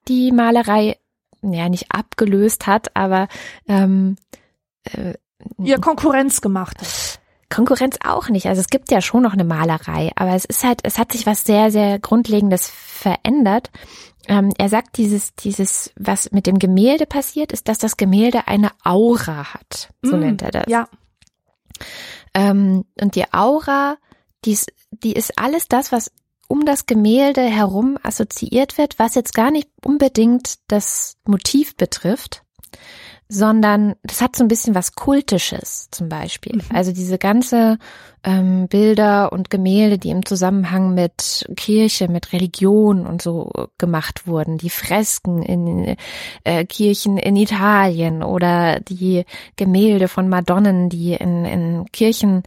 die Malerei ja nicht abgelöst hat, aber ähm, äh, ihr Konkurrenz gemacht hat. Konkurrenz auch nicht. Also es gibt ja schon noch eine Malerei, aber es ist halt, es hat sich was sehr, sehr Grundlegendes verändert ähm, er sagt, dieses, dieses, was mit dem Gemälde passiert, ist, dass das Gemälde eine Aura hat. So mm, nennt er das. Ja. Ähm, und die Aura, die ist, die ist alles das, was um das Gemälde herum assoziiert wird, was jetzt gar nicht unbedingt das Motiv betrifft, sondern das hat so ein bisschen was Kultisches zum Beispiel. Mhm. Also diese ganze ähm, Bilder und Gemälde, die im Zusammenhang mit Kirche, mit Religion und so gemacht wurden, die Fresken in äh, Kirchen in Italien oder die Gemälde von Madonnen, die in, in Kirchen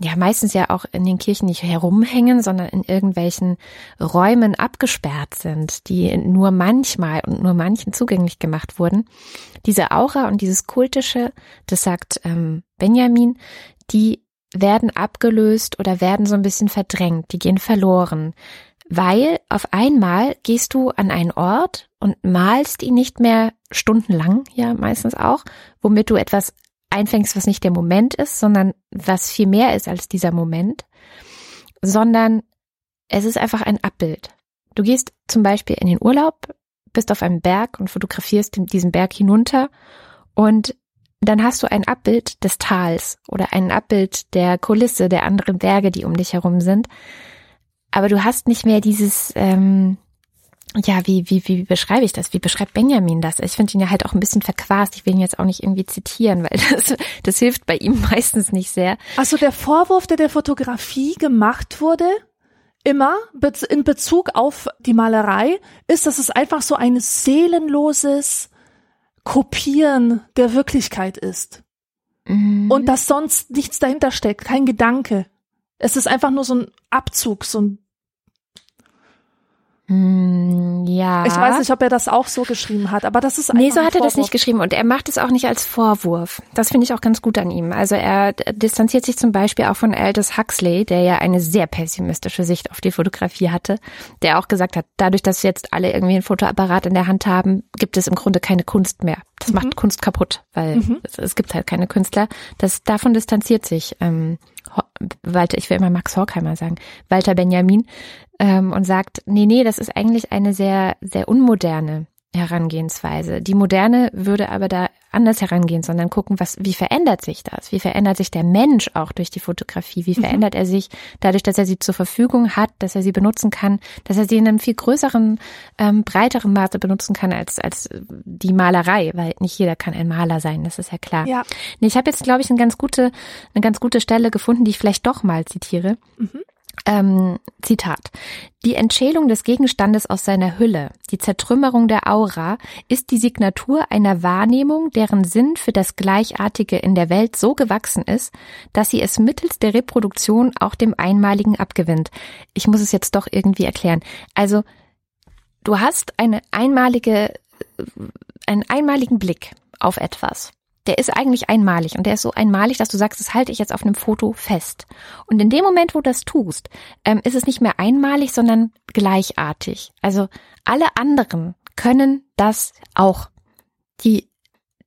ja meistens ja auch in den Kirchen nicht herumhängen, sondern in irgendwelchen Räumen abgesperrt sind, die nur manchmal und nur manchen zugänglich gemacht wurden. Diese Aura und dieses kultische, das sagt ähm, Benjamin, die werden abgelöst oder werden so ein bisschen verdrängt, die gehen verloren, weil auf einmal gehst du an einen Ort und malst ihn nicht mehr stundenlang, ja meistens auch, womit du etwas einfängst, was nicht der Moment ist, sondern was viel mehr ist als dieser Moment, sondern es ist einfach ein Abbild. Du gehst zum Beispiel in den Urlaub, bist auf einem Berg und fotografierst diesen Berg hinunter und dann hast du ein Abbild des Tals oder ein Abbild der Kulisse der anderen Berge, die um dich herum sind. Aber du hast nicht mehr dieses, ähm, ja, wie, wie, wie beschreibe ich das? Wie beschreibt Benjamin das? Ich finde ihn ja halt auch ein bisschen verquast. Ich will ihn jetzt auch nicht irgendwie zitieren, weil das, das hilft bei ihm meistens nicht sehr. Also der Vorwurf, der der Fotografie gemacht wurde, immer in Bezug auf die Malerei, ist, dass es einfach so ein seelenloses Kopieren der Wirklichkeit ist. Mhm. Und dass sonst nichts dahinter steckt, kein Gedanke. Es ist einfach nur so ein Abzug, so ein ja. Ich weiß nicht, ob er das auch so geschrieben hat, aber das ist einfach Nee, so hat er das nicht geschrieben und er macht es auch nicht als Vorwurf. Das finde ich auch ganz gut an ihm. Also er distanziert sich zum Beispiel auch von Aldous Huxley, der ja eine sehr pessimistische Sicht auf die Fotografie hatte, der auch gesagt hat, dadurch, dass jetzt alle irgendwie ein Fotoapparat in der Hand haben, gibt es im Grunde keine Kunst mehr. Das mhm. macht Kunst kaputt, weil mhm. es, es, gibt halt keine Künstler. Das davon distanziert sich ähm, Walter, ich will immer Max Horkheimer sagen, Walter Benjamin, ähm, und sagt, nee, nee, das ist eigentlich eine sehr, sehr unmoderne Herangehensweise. Die moderne würde aber da anders herangehen, sondern gucken, was, wie verändert sich das? Wie verändert sich der Mensch auch durch die Fotografie? Wie mhm. verändert er sich dadurch, dass er sie zur Verfügung hat, dass er sie benutzen kann, dass er sie in einem viel größeren, ähm, breiteren Maße benutzen kann als, als die Malerei, weil nicht jeder kann ein Maler sein, das ist ja klar. Ja. Ich habe jetzt, glaube ich, eine ganz gute, eine ganz gute Stelle gefunden, die ich vielleicht doch mal zitiere. Mhm. Ähm, Zitat. Die Entschälung des Gegenstandes aus seiner Hülle, die Zertrümmerung der Aura, ist die Signatur einer Wahrnehmung, deren Sinn für das Gleichartige in der Welt so gewachsen ist, dass sie es mittels der Reproduktion auch dem Einmaligen abgewinnt. Ich muss es jetzt doch irgendwie erklären. Also, du hast eine einmalige, einen einmaligen Blick auf etwas der ist eigentlich einmalig und der ist so einmalig, dass du sagst, das halte ich jetzt auf einem Foto fest. Und in dem Moment, wo du das tust, ähm, ist es nicht mehr einmalig, sondern gleichartig. Also alle anderen können das auch. Die,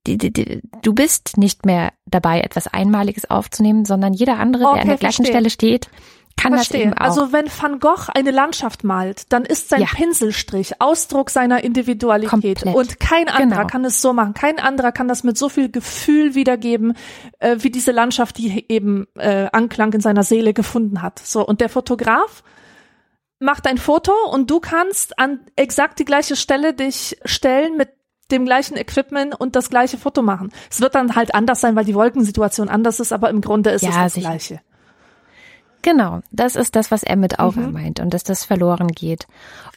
die, die, die du bist nicht mehr dabei, etwas Einmaliges aufzunehmen, sondern jeder andere, okay, der an der gleichen verstehe. Stelle steht, kann Verstehe. das eben auch. Also wenn Van Gogh eine Landschaft malt, dann ist sein ja. Pinselstrich Ausdruck seiner Individualität Komplett. und kein anderer genau. kann es so machen. Kein anderer kann das mit so viel Gefühl wiedergeben, äh, wie diese Landschaft, die eben äh, Anklang in seiner Seele gefunden hat. So und der Fotograf macht ein Foto und du kannst an exakt die gleiche Stelle dich stellen mit dem gleichen Equipment und das gleiche Foto machen. Es wird dann halt anders sein, weil die Wolkensituation anders ist, aber im Grunde ist ja, es das sicher. gleiche. Genau, das ist das, was er mit Aura mhm. meint und dass das verloren geht.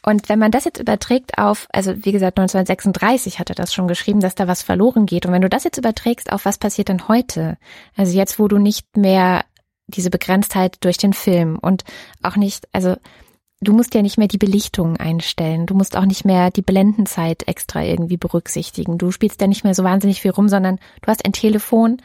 Und wenn man das jetzt überträgt auf, also wie gesagt, 1936 hat er das schon geschrieben, dass da was verloren geht. Und wenn du das jetzt überträgst auf was passiert denn heute? Also jetzt, wo du nicht mehr diese Begrenztheit durch den Film und auch nicht, also du musst ja nicht mehr die Belichtung einstellen. Du musst auch nicht mehr die Blendenzeit extra irgendwie berücksichtigen. Du spielst ja nicht mehr so wahnsinnig viel rum, sondern du hast ein Telefon,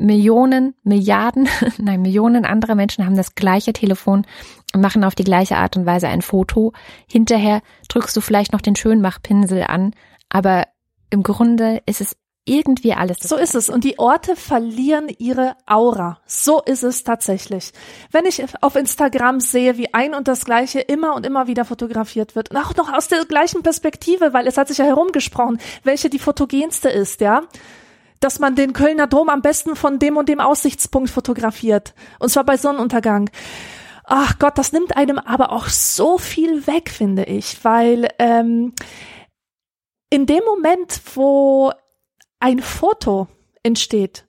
Millionen, Milliarden, nein, Millionen anderer Menschen haben das gleiche Telefon und machen auf die gleiche Art und Weise ein Foto. Hinterher drückst du vielleicht noch den Schönmachpinsel an, aber im Grunde ist es irgendwie alles. So ist es. Und die Orte verlieren ihre Aura. So ist es tatsächlich. Wenn ich auf Instagram sehe, wie ein und das Gleiche immer und immer wieder fotografiert wird, und auch noch aus der gleichen Perspektive, weil es hat sich ja herumgesprochen, welche die fotogenste ist, ja dass man den Kölner Dom am besten von dem und dem Aussichtspunkt fotografiert. Und zwar bei Sonnenuntergang. Ach Gott, das nimmt einem aber auch so viel weg, finde ich, weil ähm, in dem Moment, wo ein Foto entsteht,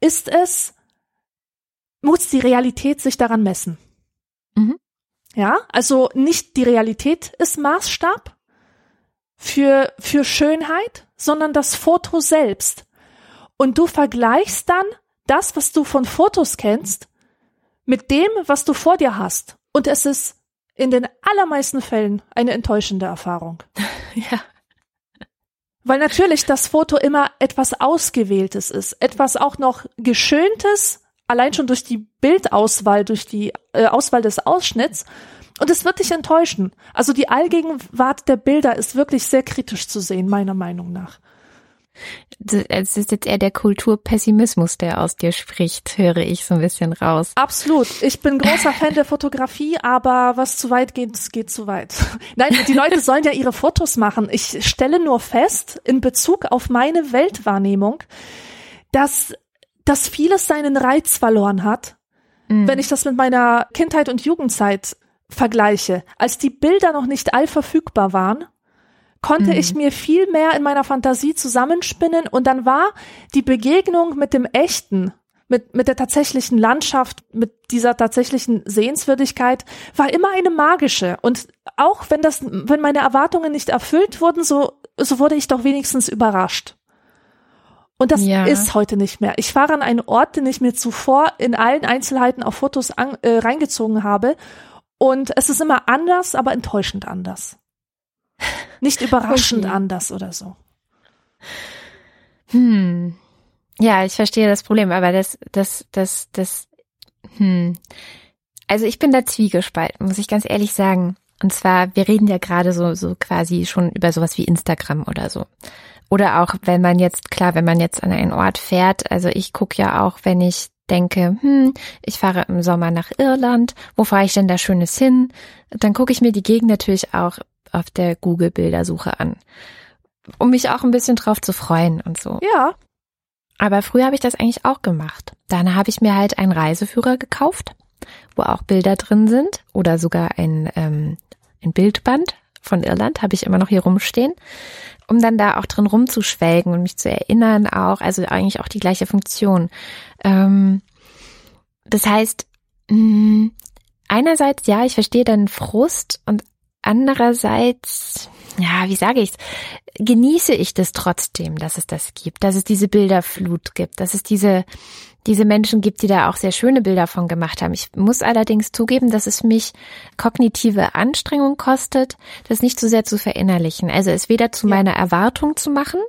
ist es, muss die Realität sich daran messen. Mhm. Ja, also nicht die Realität ist Maßstab für, für Schönheit, sondern das Foto selbst. Und du vergleichst dann das, was du von Fotos kennst, mit dem, was du vor dir hast. Und es ist in den allermeisten Fällen eine enttäuschende Erfahrung. Ja. Weil natürlich das Foto immer etwas Ausgewähltes ist, etwas auch noch Geschöntes, allein schon durch die Bildauswahl, durch die äh, Auswahl des Ausschnitts. Und es wird dich enttäuschen. Also die Allgegenwart der Bilder ist wirklich sehr kritisch zu sehen, meiner Meinung nach. Es ist jetzt eher der Kulturpessimismus, der aus dir spricht, höre ich so ein bisschen raus. Absolut. Ich bin großer Fan der Fotografie, aber was zu weit geht, geht zu weit. Nein, die Leute sollen ja ihre Fotos machen. Ich stelle nur fest, in Bezug auf meine Weltwahrnehmung, dass, dass vieles seinen Reiz verloren hat, Mhm. wenn ich das mit meiner Kindheit und Jugendzeit vergleiche. Als die Bilder noch nicht allverfügbar waren, konnte Mhm. ich mir viel mehr in meiner Fantasie zusammenspinnen und dann war die Begegnung mit dem Echten, mit, mit der tatsächlichen Landschaft, mit dieser tatsächlichen Sehenswürdigkeit, war immer eine magische. Und auch wenn das, wenn meine Erwartungen nicht erfüllt wurden, so, so wurde ich doch wenigstens überrascht. Und das Ja. ist heute nicht mehr. Ich fahre an einen Ort, den ich mir zuvor in allen Einzelheiten auf Fotos an, äh, reingezogen habe. Und es ist immer anders, aber enttäuschend anders. Nicht überraschend Okay. anders oder so. Hm. Ja, ich verstehe das Problem, aber das, das, das, das, hm. Also ich bin da zwiegespalten, muss ich ganz ehrlich sagen. Und zwar, wir reden ja gerade so, so quasi schon über sowas wie Instagram oder so. Oder auch, wenn man jetzt, klar, wenn man jetzt an einen Ort fährt, also ich gucke ja auch, wenn ich denke, hm, ich fahre im Sommer nach Irland, wo fahre ich denn da Schönes hin? Dann gucke ich mir die Gegend natürlich auch auf der Google-Bildersuche an. Um mich auch ein bisschen drauf zu freuen und so. Ja, Aber früher habe ich das eigentlich auch gemacht. Dann habe ich mir halt einen Reiseführer gekauft, wo auch Bilder drin sind oder sogar ein, ähm, ein Bildband von Irland habe ich immer noch hier rumstehen, um dann da auch drin rumzuschwelgen und mich zu erinnern auch. Also eigentlich auch die gleiche Funktion. Ähm, das heißt, mh, einerseits ja, ich verstehe deinen Frust und andererseits, ja, wie sage ich's? genieße ich das trotzdem, dass es das gibt, dass es diese Bilderflut gibt, dass es diese, diese Menschen gibt, die da auch sehr schöne Bilder von gemacht haben. Ich muss allerdings zugeben, dass es mich kognitive Anstrengung kostet, das nicht so sehr zu verinnerlichen. Also es weder zu Ja. meiner Erwartung zu machen,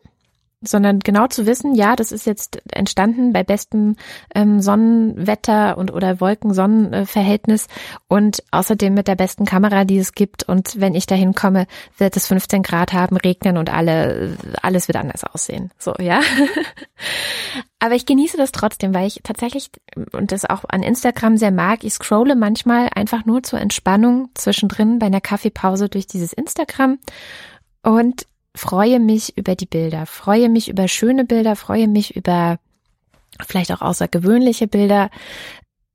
sondern genau zu wissen, ja, das ist jetzt entstanden bei bestem ähm, Sonnenwetter und oder Wolken-Sonnen-Verhältnis und außerdem mit der besten Kamera, die es gibt. Und wenn ich dahin komme, wird es 15 Grad haben, regnen und alle alles wird anders aussehen. So, ja. Aber ich genieße das trotzdem, weil ich tatsächlich und das auch an Instagram sehr mag. Ich scrolle manchmal einfach nur zur Entspannung zwischendrin bei einer Kaffeepause durch dieses Instagram und freue mich über die Bilder, freue mich über schöne Bilder, freue mich über vielleicht auch außergewöhnliche Bilder.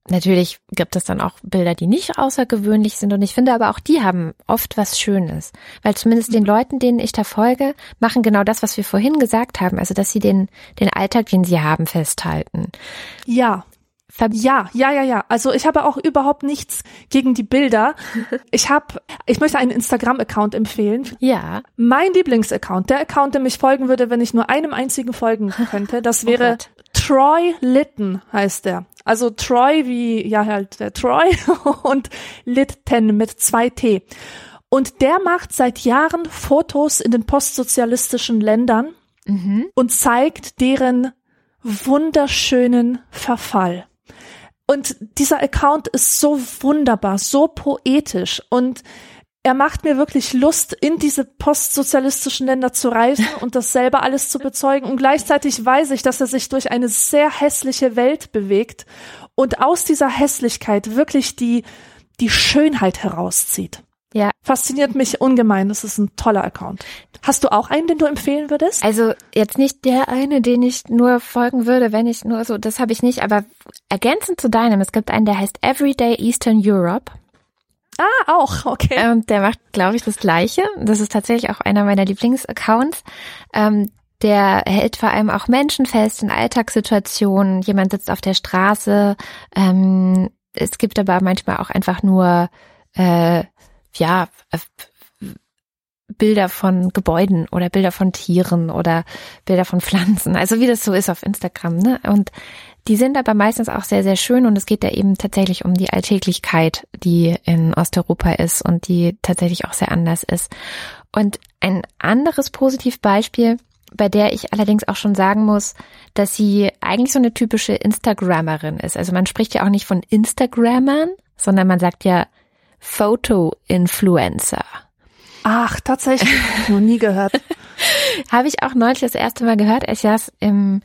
Natürlich gibt es dann auch Bilder, die nicht außergewöhnlich sind und ich finde aber auch die haben oft was Schönes, weil zumindest den Leuten, denen ich da folge, machen genau das, was wir vorhin gesagt haben, also dass sie den den Alltag, den sie haben, festhalten. ja, Ver ja, ja, ja, ja. Also ich habe auch überhaupt nichts gegen die Bilder. Ich habe, ich möchte einen Instagram-Account empfehlen. ja, Mein Lieblingsaccount, der Account, dem ich folgen würde, wenn ich nur einem einzigen folgen könnte, das Oh wäre Gott. Troy Litton heißt der. Also Troy wie, ja halt der Troy und Litton mit zwei T. Und der macht seit Jahren Fotos in den postsozialistischen Ländern mhm. und zeigt deren wunderschönen Verfall. Und dieser Account ist so wunderbar, so poetisch und er macht mir wirklich Lust, in diese postsozialistischen Länder zu reisen und das selber alles zu bezeugen. Und gleichzeitig weiß ich, dass er sich durch eine sehr hässliche Welt bewegt und aus dieser Hässlichkeit wirklich die, die Schönheit herauszieht. Ja. Fasziniert mich ungemein. Das ist ein toller Account. Hast du auch einen, den du empfehlen würdest? Also jetzt nicht der eine, den ich nur folgen würde, wenn ich nur so, das habe ich nicht, aber ergänzend zu deinem, es gibt einen, der heißt Everyday Eastern Europe Ah, auch, okay. und der macht, glaube ich, das Gleiche. Das ist tatsächlich auch einer meiner Lieblingsaccounts. Ähm, Der hält vor allem auch Menschen fest in Alltagssituationen. Jemand sitzt auf der Straße. Ähm, es gibt aber manchmal auch einfach nur äh, ja Bilder von Gebäuden oder Bilder von Tieren oder Bilder von Pflanzen. Also wie das so ist auf Instagram. Ne? Und die sind aber meistens auch sehr, sehr schön und es geht da eben tatsächlich um die Alltäglichkeit, die in Osteuropa ist und die tatsächlich auch sehr anders ist. Und ein anderes Positivbeispiel, bei der ich allerdings auch schon sagen muss, dass sie eigentlich so eine typische Instagrammerin ist. Also man spricht ja auch nicht von Instagrammern, sondern man sagt ja Photo-Influencer. Ach, tatsächlich, noch nie gehört. Habe ich auch neulich das erste Mal gehört. Ich saß im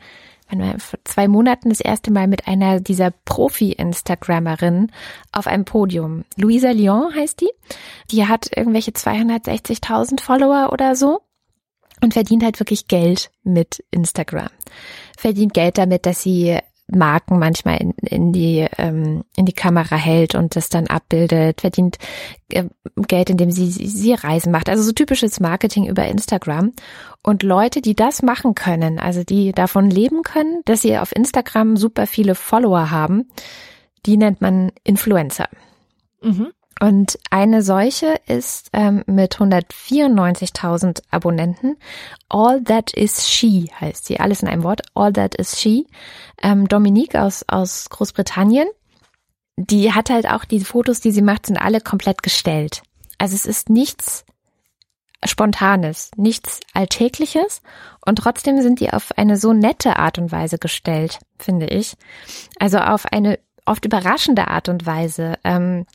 vor zwei Monaten das erste Mal mit einer dieser Profi-Instagrammerinnen auf einem Podium. Luisa Lyon heißt die. Die hat irgendwelche 260.000 Follower oder so und verdient halt wirklich Geld mit Instagram. Verdient Geld damit, dass sie Marken manchmal in, in die ähm, in die Kamera hält und das dann abbildet, verdient äh, Geld, indem sie, sie sie Reisen macht. Also so typisches Marketing über Instagram. Und Leute, die das machen können, also die davon leben können, dass sie auf Instagram super viele Follower haben, die nennt man Influencer. Mhm. Und eine solche ist ähm, mit 194.000 Abonnenten. All That Is She heißt sie. Alles in einem Wort. All That Is She. Ähm, Dominique aus, aus Großbritannien. Die hat halt auch die Fotos, die sie macht, sind alle komplett gestellt. Also es ist nichts Spontanes, nichts Alltägliches und trotzdem sind die auf eine so nette Art und Weise gestellt, finde ich. Also auf eine oft überraschende Art und Weise. Ähm,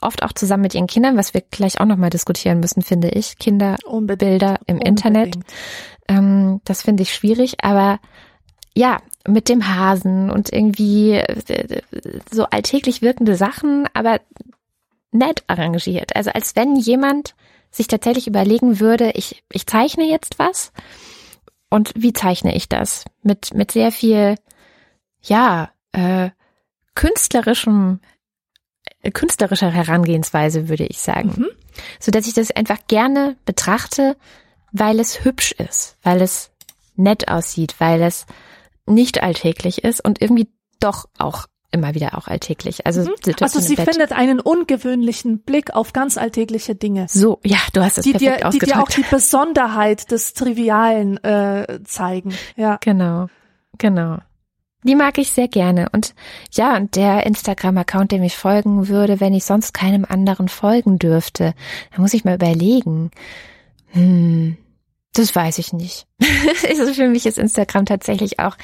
oft auch zusammen mit ihren Kindern, was wir gleich auch nochmal diskutieren müssen, finde ich. Kinderbilder im Unbedingt. Internet. Ähm, das finde ich schwierig, aber ja, mit dem Hasen und irgendwie äh, so alltäglich wirkende Sachen, aber nett arrangiert. Also als wenn jemand sich tatsächlich überlegen würde, ich, ich zeichne jetzt was. Und wie zeichne ich das? Mit, mit sehr viel, ja, äh, künstlerischem künstlerischer Herangehensweise, würde ich sagen. Mhm. So dass ich das einfach gerne betrachte, weil es hübsch ist, weil es nett aussieht, weil es nicht alltäglich ist und irgendwie doch auch immer wieder auch alltäglich. Also, mhm. also sie findet einen ungewöhnlichen Blick auf ganz alltägliche Dinge. So, ja, du hast es die perfekt dir, Die dir auch die Besonderheit des Trivialen äh, zeigen. Ja, genau, genau. Die mag ich sehr gerne. Und ja, und der Instagram-Account, dem ich folgen würde, wenn ich sonst keinem anderen folgen dürfte, da muss ich mal überlegen. Hm, das weiß ich nicht. also für mich ist Instagram tatsächlich auch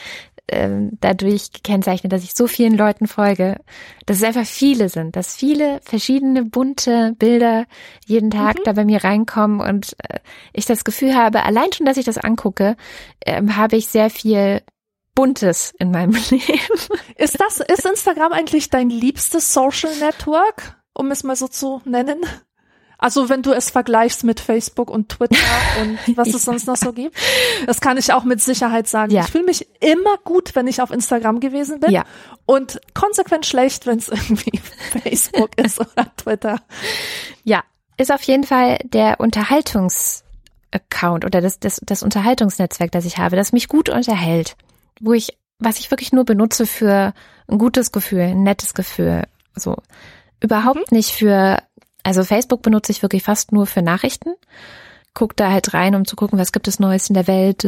ähm, dadurch gekennzeichnet, dass ich so vielen Leuten folge, dass es einfach viele sind, dass viele verschiedene bunte Bilder jeden Tag mhm. da bei mir reinkommen und äh, ich das Gefühl habe, allein schon, dass ich das angucke, ähm, habe ich sehr viel Buntes in meinem Leben. Ist das, ist Instagram eigentlich dein liebstes Social Network, um es mal so zu nennen? Also wenn du es vergleichst mit Facebook und Twitter und was es sonst noch so gibt. Das kann ich auch mit Sicherheit sagen. Ja. Ich fühle mich immer gut, wenn ich auf Instagram gewesen bin. Ja. Und konsequent schlecht, wenn es irgendwie Facebook ist oder Twitter. Ja, ist auf jeden Fall der Unterhaltungsaccount oder das, das, das Unterhaltungsnetzwerk, das ich habe, das mich gut unterhält wo ich, was ich wirklich nur benutze für ein gutes Gefühl, ein nettes Gefühl. So überhaupt mhm. nicht für, also Facebook benutze ich wirklich fast nur für Nachrichten. Guck da halt rein, um zu gucken, was gibt es Neues in der Welt.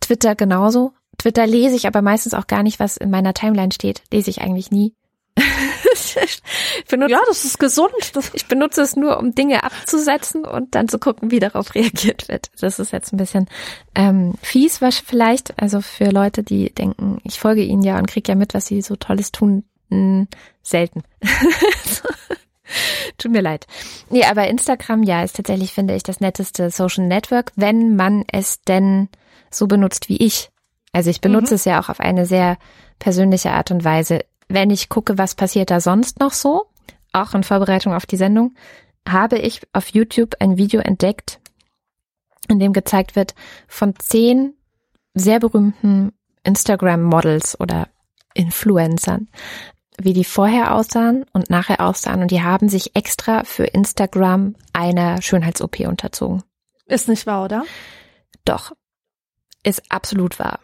Twitter genauso. Twitter lese ich aber meistens auch gar nicht, was in meiner Timeline steht. Lese ich eigentlich nie. benutze, ja, das ist gesund. Das ich benutze es nur, um Dinge abzusetzen und dann zu gucken, wie darauf reagiert wird. Das ist jetzt ein bisschen ähm, fies, was vielleicht, also für Leute, die denken, ich folge ihnen ja und kriege ja mit, was sie so Tolles tun, mh, hm, selten. Tut mir leid. Nee, aber Instagram, ja, ist tatsächlich, finde ich, das netteste Social Network, wenn man es denn so benutzt wie ich. Also ich benutze mhm. es ja auch auf eine sehr persönliche Art und Weise wenn ich gucke, was passiert da sonst noch so, auch in Vorbereitung auf die Sendung, habe ich auf YouTube ein Video entdeckt, in dem gezeigt wird von zehn sehr berühmten Instagram-Models oder Influencern, wie die vorher aussahen und nachher aussahen. Und die haben sich extra für Instagram einer Schönheits-OP unterzogen. Ist nicht wahr, oder? Doch. ist absolut wahr.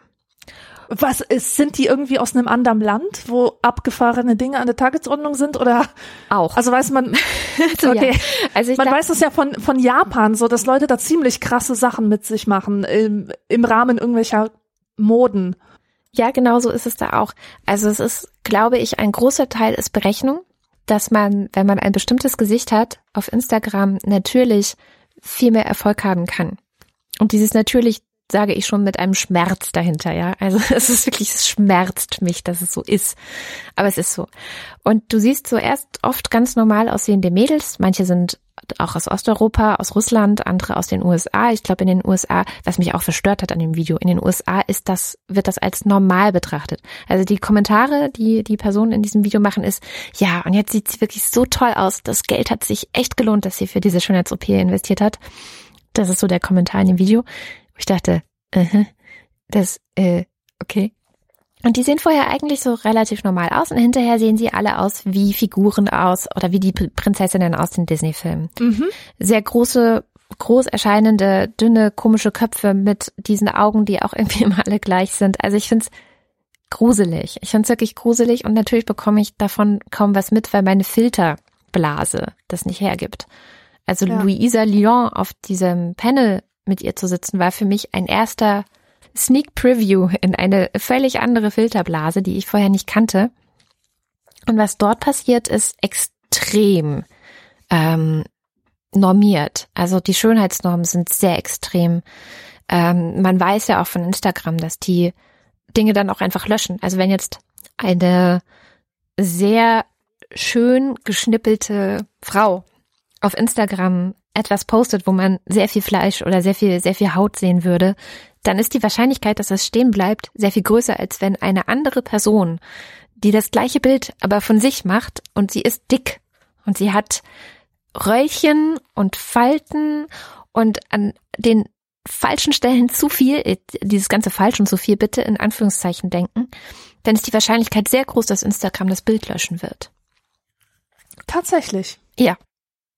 Was ist, sind die irgendwie aus einem anderen Land, wo abgefahrene Dinge an der Tagesordnung sind oder auch? Also weiß man, okay. ja. also man weiß es ja von von Japan so, dass Leute da ziemlich krasse Sachen mit sich machen im, im Rahmen irgendwelcher Moden. Ja, genau so ist es da auch. Also es ist, glaube ich, ein großer Teil ist Berechnung, dass man, wenn man ein bestimmtes Gesicht hat, auf Instagram natürlich viel mehr Erfolg haben kann. Und dieses natürlich sage ich schon mit einem Schmerz dahinter, ja. Also es ist wirklich, es schmerzt mich, dass es so ist. Aber es ist so. Und du siehst zuerst oft ganz normal aussehende Mädels. Manche sind auch aus Osteuropa, aus Russland, andere aus den USA. Ich glaube, in den USA, was mich auch verstört hat an dem Video, in den USA ist das, wird das als normal betrachtet. Also die Kommentare, die die Personen in diesem Video machen, ist, ja, und jetzt sieht sie wirklich so toll aus. Das Geld hat sich echt gelohnt, dass sie für diese Schönheits-OP investiert hat. Das ist so der Kommentar in dem Video. Ich dachte, uh, das, äh, okay. Und die sehen vorher eigentlich so relativ normal aus und hinterher sehen sie alle aus wie Figuren aus oder wie die Prinzessinnen aus den Disney-Filmen. Mhm. Sehr große, groß erscheinende, dünne, komische Köpfe mit diesen Augen, die auch irgendwie immer alle gleich sind. Also ich finde es gruselig. Ich finde es wirklich gruselig und natürlich bekomme ich davon kaum was mit, weil meine Filterblase das nicht hergibt. Also ja. Louisa Lyon auf diesem Panel mit ihr zu sitzen, war für mich ein erster Sneak Preview in eine völlig andere Filterblase, die ich vorher nicht kannte. Und was dort passiert, ist extrem ähm, normiert. Also die Schönheitsnormen sind sehr extrem. Ähm, man weiß ja auch von Instagram, dass die Dinge dann auch einfach löschen. Also wenn jetzt eine sehr schön geschnippelte Frau auf Instagram etwas postet, wo man sehr viel Fleisch oder sehr viel, sehr viel Haut sehen würde, dann ist die Wahrscheinlichkeit, dass das stehen bleibt, sehr viel größer, als wenn eine andere Person, die das gleiche Bild aber von sich macht und sie ist dick und sie hat Röllchen und Falten und an den falschen Stellen zu viel, äh, dieses ganze falsch und zu viel bitte in Anführungszeichen denken, dann ist die Wahrscheinlichkeit sehr groß, dass Instagram das Bild löschen wird. Tatsächlich. Ja.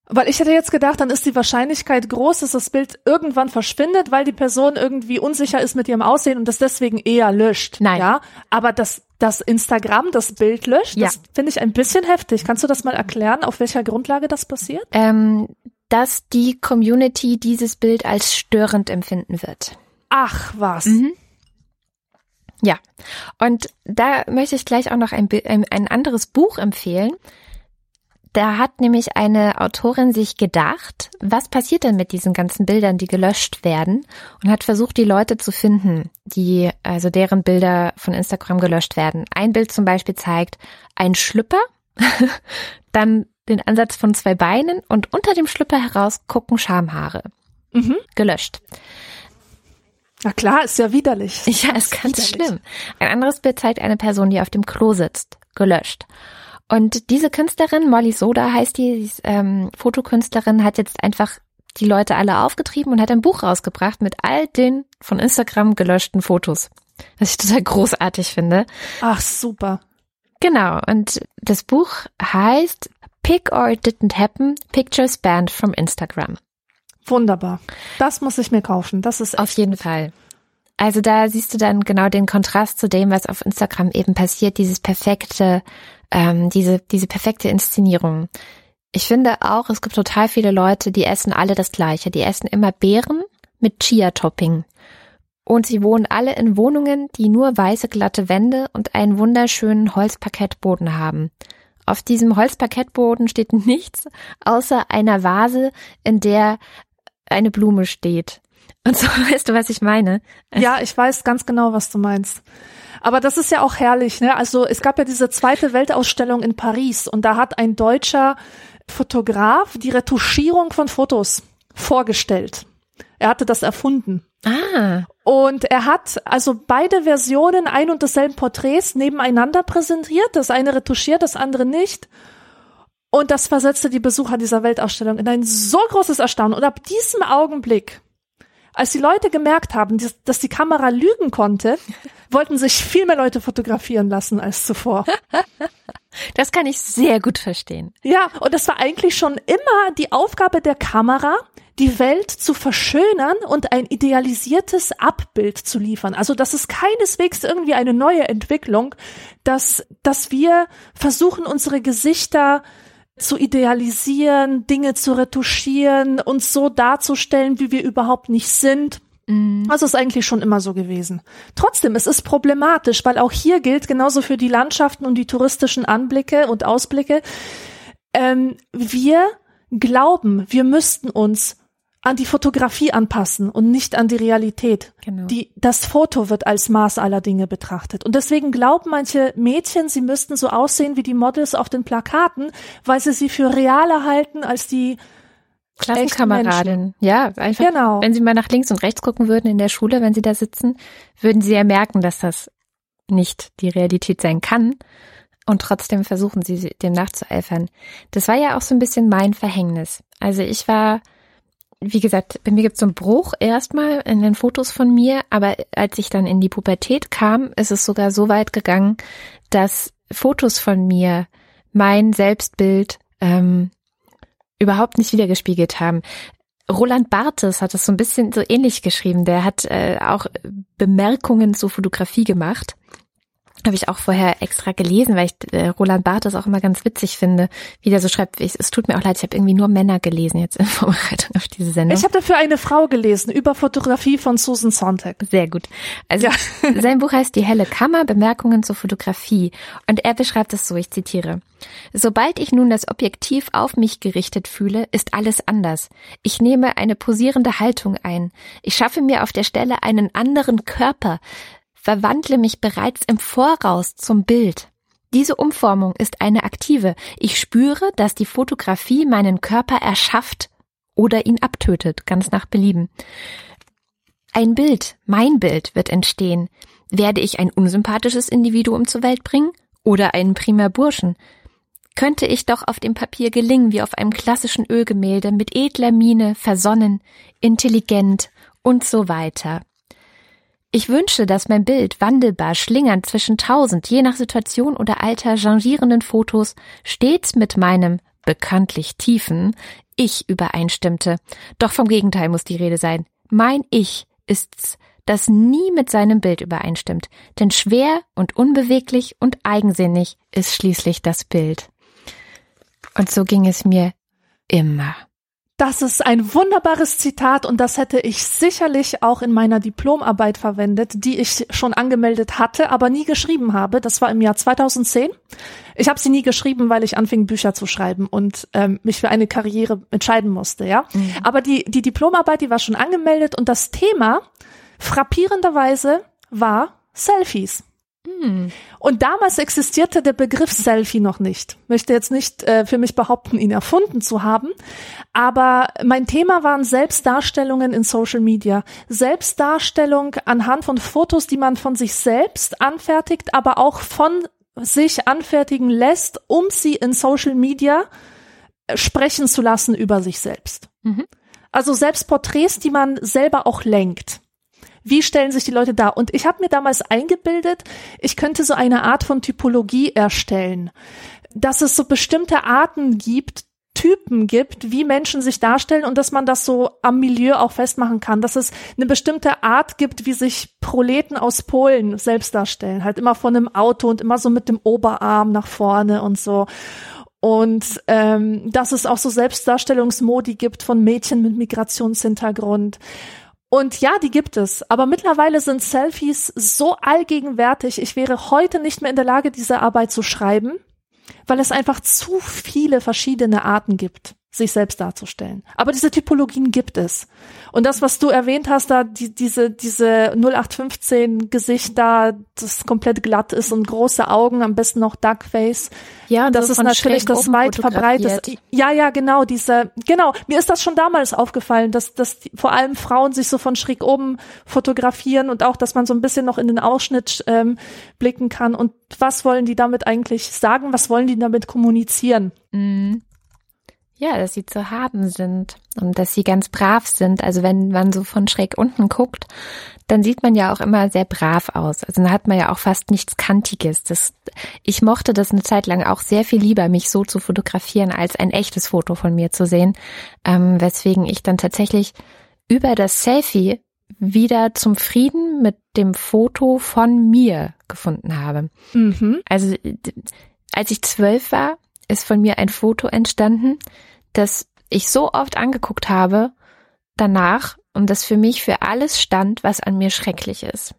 Weil ich hätte jetzt gedacht, dann ist die Wahrscheinlichkeit groß, dass das Bild irgendwann verschwindet, weil die Person irgendwie unsicher ist mit ihrem Aussehen und das deswegen eher löscht. Nein. Ja, aber das, das Instagram das Bild löscht, ja. das finde ich ein bisschen heftig. Kannst du das mal erklären, auf welcher Grundlage das passiert? Ähm, dass die Community dieses Bild als störend empfinden wird. Ach was. Mhm. Ja, und da möchte ich gleich auch noch ein, ein, ein anderes Buch empfehlen. Da hat nämlich eine Autorin sich gedacht, was passiert denn mit diesen ganzen Bildern, die gelöscht werden und hat versucht, die Leute zu finden, die, also deren Bilder von Instagram gelöscht werden. Ein Bild zum Beispiel zeigt ein Schlüpper, dann den Ansatz von zwei Beinen und unter dem Schlüpper heraus gucken Schamhaare. Mhm. Gelöscht. Na klar, ist ja widerlich. Ja, ist ganz widerlich. schlimm. Ein anderes Bild zeigt eine Person, die auf dem Klo sitzt. Gelöscht. Und diese Künstlerin, Molly Soda heißt die, die ist, ähm, Fotokünstlerin, hat jetzt einfach die Leute alle aufgetrieben und hat ein Buch rausgebracht mit all den von Instagram gelöschten Fotos. Was ich total großartig finde. Ach, super. Genau. Und das Buch heißt Pick or It Didn't Happen, Pictures Banned from Instagram. Wunderbar. Das muss ich mir kaufen. Das ist auf jeden Fall. Also da siehst du dann genau den Kontrast zu dem, was auf Instagram eben passiert, dieses perfekte ähm, diese, diese perfekte Inszenierung. Ich finde auch, es gibt total viele Leute, die essen alle das Gleiche. Die essen immer Beeren mit Chia-Topping. Und sie wohnen alle in Wohnungen, die nur weiße glatte Wände und einen wunderschönen Holzparkettboden haben. Auf diesem Holzparkettboden steht nichts außer einer Vase, in der eine Blume steht. Und so weißt du, was ich meine? Ja, ich weiß ganz genau, was du meinst. Aber das ist ja auch herrlich, ne? Also es gab ja diese zweite Weltausstellung in Paris und da hat ein deutscher Fotograf die Retuschierung von Fotos vorgestellt. Er hatte das erfunden. Ah. Und er hat also beide Versionen ein und desselben Porträts nebeneinander präsentiert. Das eine retuschiert, das andere nicht. Und das versetzte die Besucher dieser Weltausstellung in ein so großes Erstaunen. Und ab diesem Augenblick als die Leute gemerkt haben, dass die Kamera lügen konnte, wollten sich viel mehr Leute fotografieren lassen als zuvor. Das kann ich sehr gut verstehen. Ja, und das war eigentlich schon immer die Aufgabe der Kamera, die Welt zu verschönern und ein idealisiertes Abbild zu liefern. Also das ist keineswegs irgendwie eine neue Entwicklung, dass, dass wir versuchen, unsere Gesichter zu idealisieren, Dinge zu retuschieren, uns so darzustellen, wie wir überhaupt nicht sind. Mhm. Also ist eigentlich schon immer so gewesen. Trotzdem, es ist problematisch, weil auch hier gilt genauso für die Landschaften und die touristischen Anblicke und Ausblicke. Ähm, wir glauben, wir müssten uns an die Fotografie anpassen und nicht an die Realität. Genau. Die, das Foto wird als Maß aller Dinge betrachtet. Und deswegen glauben manche Mädchen, sie müssten so aussehen wie die Models auf den Plakaten, weil sie sie für realer halten als die Klassenkameradin. Ja, einfach. Genau. Wenn sie mal nach links und rechts gucken würden in der Schule, wenn sie da sitzen, würden sie ja merken, dass das nicht die Realität sein kann. Und trotzdem versuchen sie dem nachzueifern. Das war ja auch so ein bisschen mein Verhängnis. Also ich war wie gesagt, bei mir gibt es so einen Bruch erstmal in den Fotos von mir, aber als ich dann in die Pubertät kam, ist es sogar so weit gegangen, dass Fotos von mir mein Selbstbild ähm, überhaupt nicht wiedergespiegelt haben. Roland Barthes hat es so ein bisschen so ähnlich geschrieben. Der hat äh, auch Bemerkungen zur Fotografie gemacht habe ich auch vorher extra gelesen, weil ich äh, Roland Barthes auch immer ganz witzig finde, wie der so schreibt. Ich, es tut mir auch leid, ich habe irgendwie nur Männer gelesen jetzt in Vorbereitung auf diese Sendung. Ich habe dafür eine Frau gelesen über Fotografie von Susan Sontag. Sehr gut. Also ja. sein Buch heißt Die helle Kammer, Bemerkungen zur Fotografie. Und er beschreibt es so, ich zitiere. Sobald ich nun das Objektiv auf mich gerichtet fühle, ist alles anders. Ich nehme eine posierende Haltung ein. Ich schaffe mir auf der Stelle einen anderen Körper, verwandle mich bereits im Voraus zum Bild. Diese Umformung ist eine aktive. Ich spüre, dass die Fotografie meinen Körper erschafft oder ihn abtötet, ganz nach Belieben. Ein Bild, mein Bild wird entstehen. Werde ich ein unsympathisches Individuum zur Welt bringen oder einen prima Burschen? Könnte ich doch auf dem Papier gelingen wie auf einem klassischen Ölgemälde mit edler Miene, versonnen, intelligent und so weiter. Ich wünsche, dass mein Bild wandelbar schlingernd zwischen tausend, je nach Situation oder Alter changierenden Fotos stets mit meinem bekanntlich tiefen Ich übereinstimmte. Doch vom Gegenteil muss die Rede sein. Mein Ich ist's, das nie mit seinem Bild übereinstimmt. Denn schwer und unbeweglich und eigensinnig ist schließlich das Bild. Und so ging es mir immer. Das ist ein wunderbares Zitat und das hätte ich sicherlich auch in meiner Diplomarbeit verwendet, die ich schon angemeldet hatte, aber nie geschrieben habe. Das war im Jahr 2010. Ich habe sie nie geschrieben, weil ich anfing, Bücher zu schreiben und ähm, mich für eine Karriere entscheiden musste, ja. Mhm. Aber die, die Diplomarbeit, die war schon angemeldet und das Thema frappierenderweise war Selfies. Hm. Und damals existierte der Begriff Selfie noch nicht. Möchte jetzt nicht äh, für mich behaupten, ihn erfunden zu haben, aber mein Thema waren Selbstdarstellungen in Social Media. Selbstdarstellung anhand von Fotos, die man von sich selbst anfertigt, aber auch von sich anfertigen lässt, um sie in Social Media äh, sprechen zu lassen über sich selbst. Mhm. Also Selbstporträts, die man selber auch lenkt. Wie stellen sich die Leute dar? Und ich habe mir damals eingebildet, ich könnte so eine Art von Typologie erstellen, dass es so bestimmte Arten gibt, Typen gibt, wie Menschen sich darstellen und dass man das so am Milieu auch festmachen kann, dass es eine bestimmte Art gibt, wie sich Proleten aus Polen selbst darstellen, halt immer von einem Auto und immer so mit dem Oberarm nach vorne und so. Und ähm, dass es auch so Selbstdarstellungsmodi gibt von Mädchen mit Migrationshintergrund. Und ja, die gibt es. Aber mittlerweile sind Selfies so allgegenwärtig. Ich wäre heute nicht mehr in der Lage, diese Arbeit zu schreiben, weil es einfach zu viele verschiedene Arten gibt sich selbst darzustellen. Aber diese Typologien gibt es. Und das, was du erwähnt hast, da die, diese diese 0815 Gesicht da, das komplett glatt ist und große Augen, am besten noch Duckface. Ja, das, ist natürlich das weit verbreitet. Ja, ja, genau, diese genau, mir ist das schon damals aufgefallen, dass dass die, vor allem Frauen sich so von schräg oben fotografieren und auch, dass man so ein bisschen noch in den Ausschnitt ähm, blicken kann und was wollen die damit eigentlich sagen, was wollen die damit kommunizieren? Mhm. Ja, dass sie zu haben sind und dass sie ganz brav sind. Also wenn man so von schräg unten guckt, dann sieht man ja auch immer sehr brav aus. Also dann hat man ja auch fast nichts Kantiges. Das, ich mochte das eine Zeit lang auch sehr viel lieber, mich so zu fotografieren, als ein echtes Foto von mir zu sehen. Ähm, weswegen ich dann tatsächlich über das Selfie wieder zum Frieden mit dem Foto von mir gefunden habe. Mhm. Also als ich zwölf war, ist von mir ein Foto entstanden, das ich so oft angeguckt habe danach und das für mich für alles stand, was an mir schrecklich ist.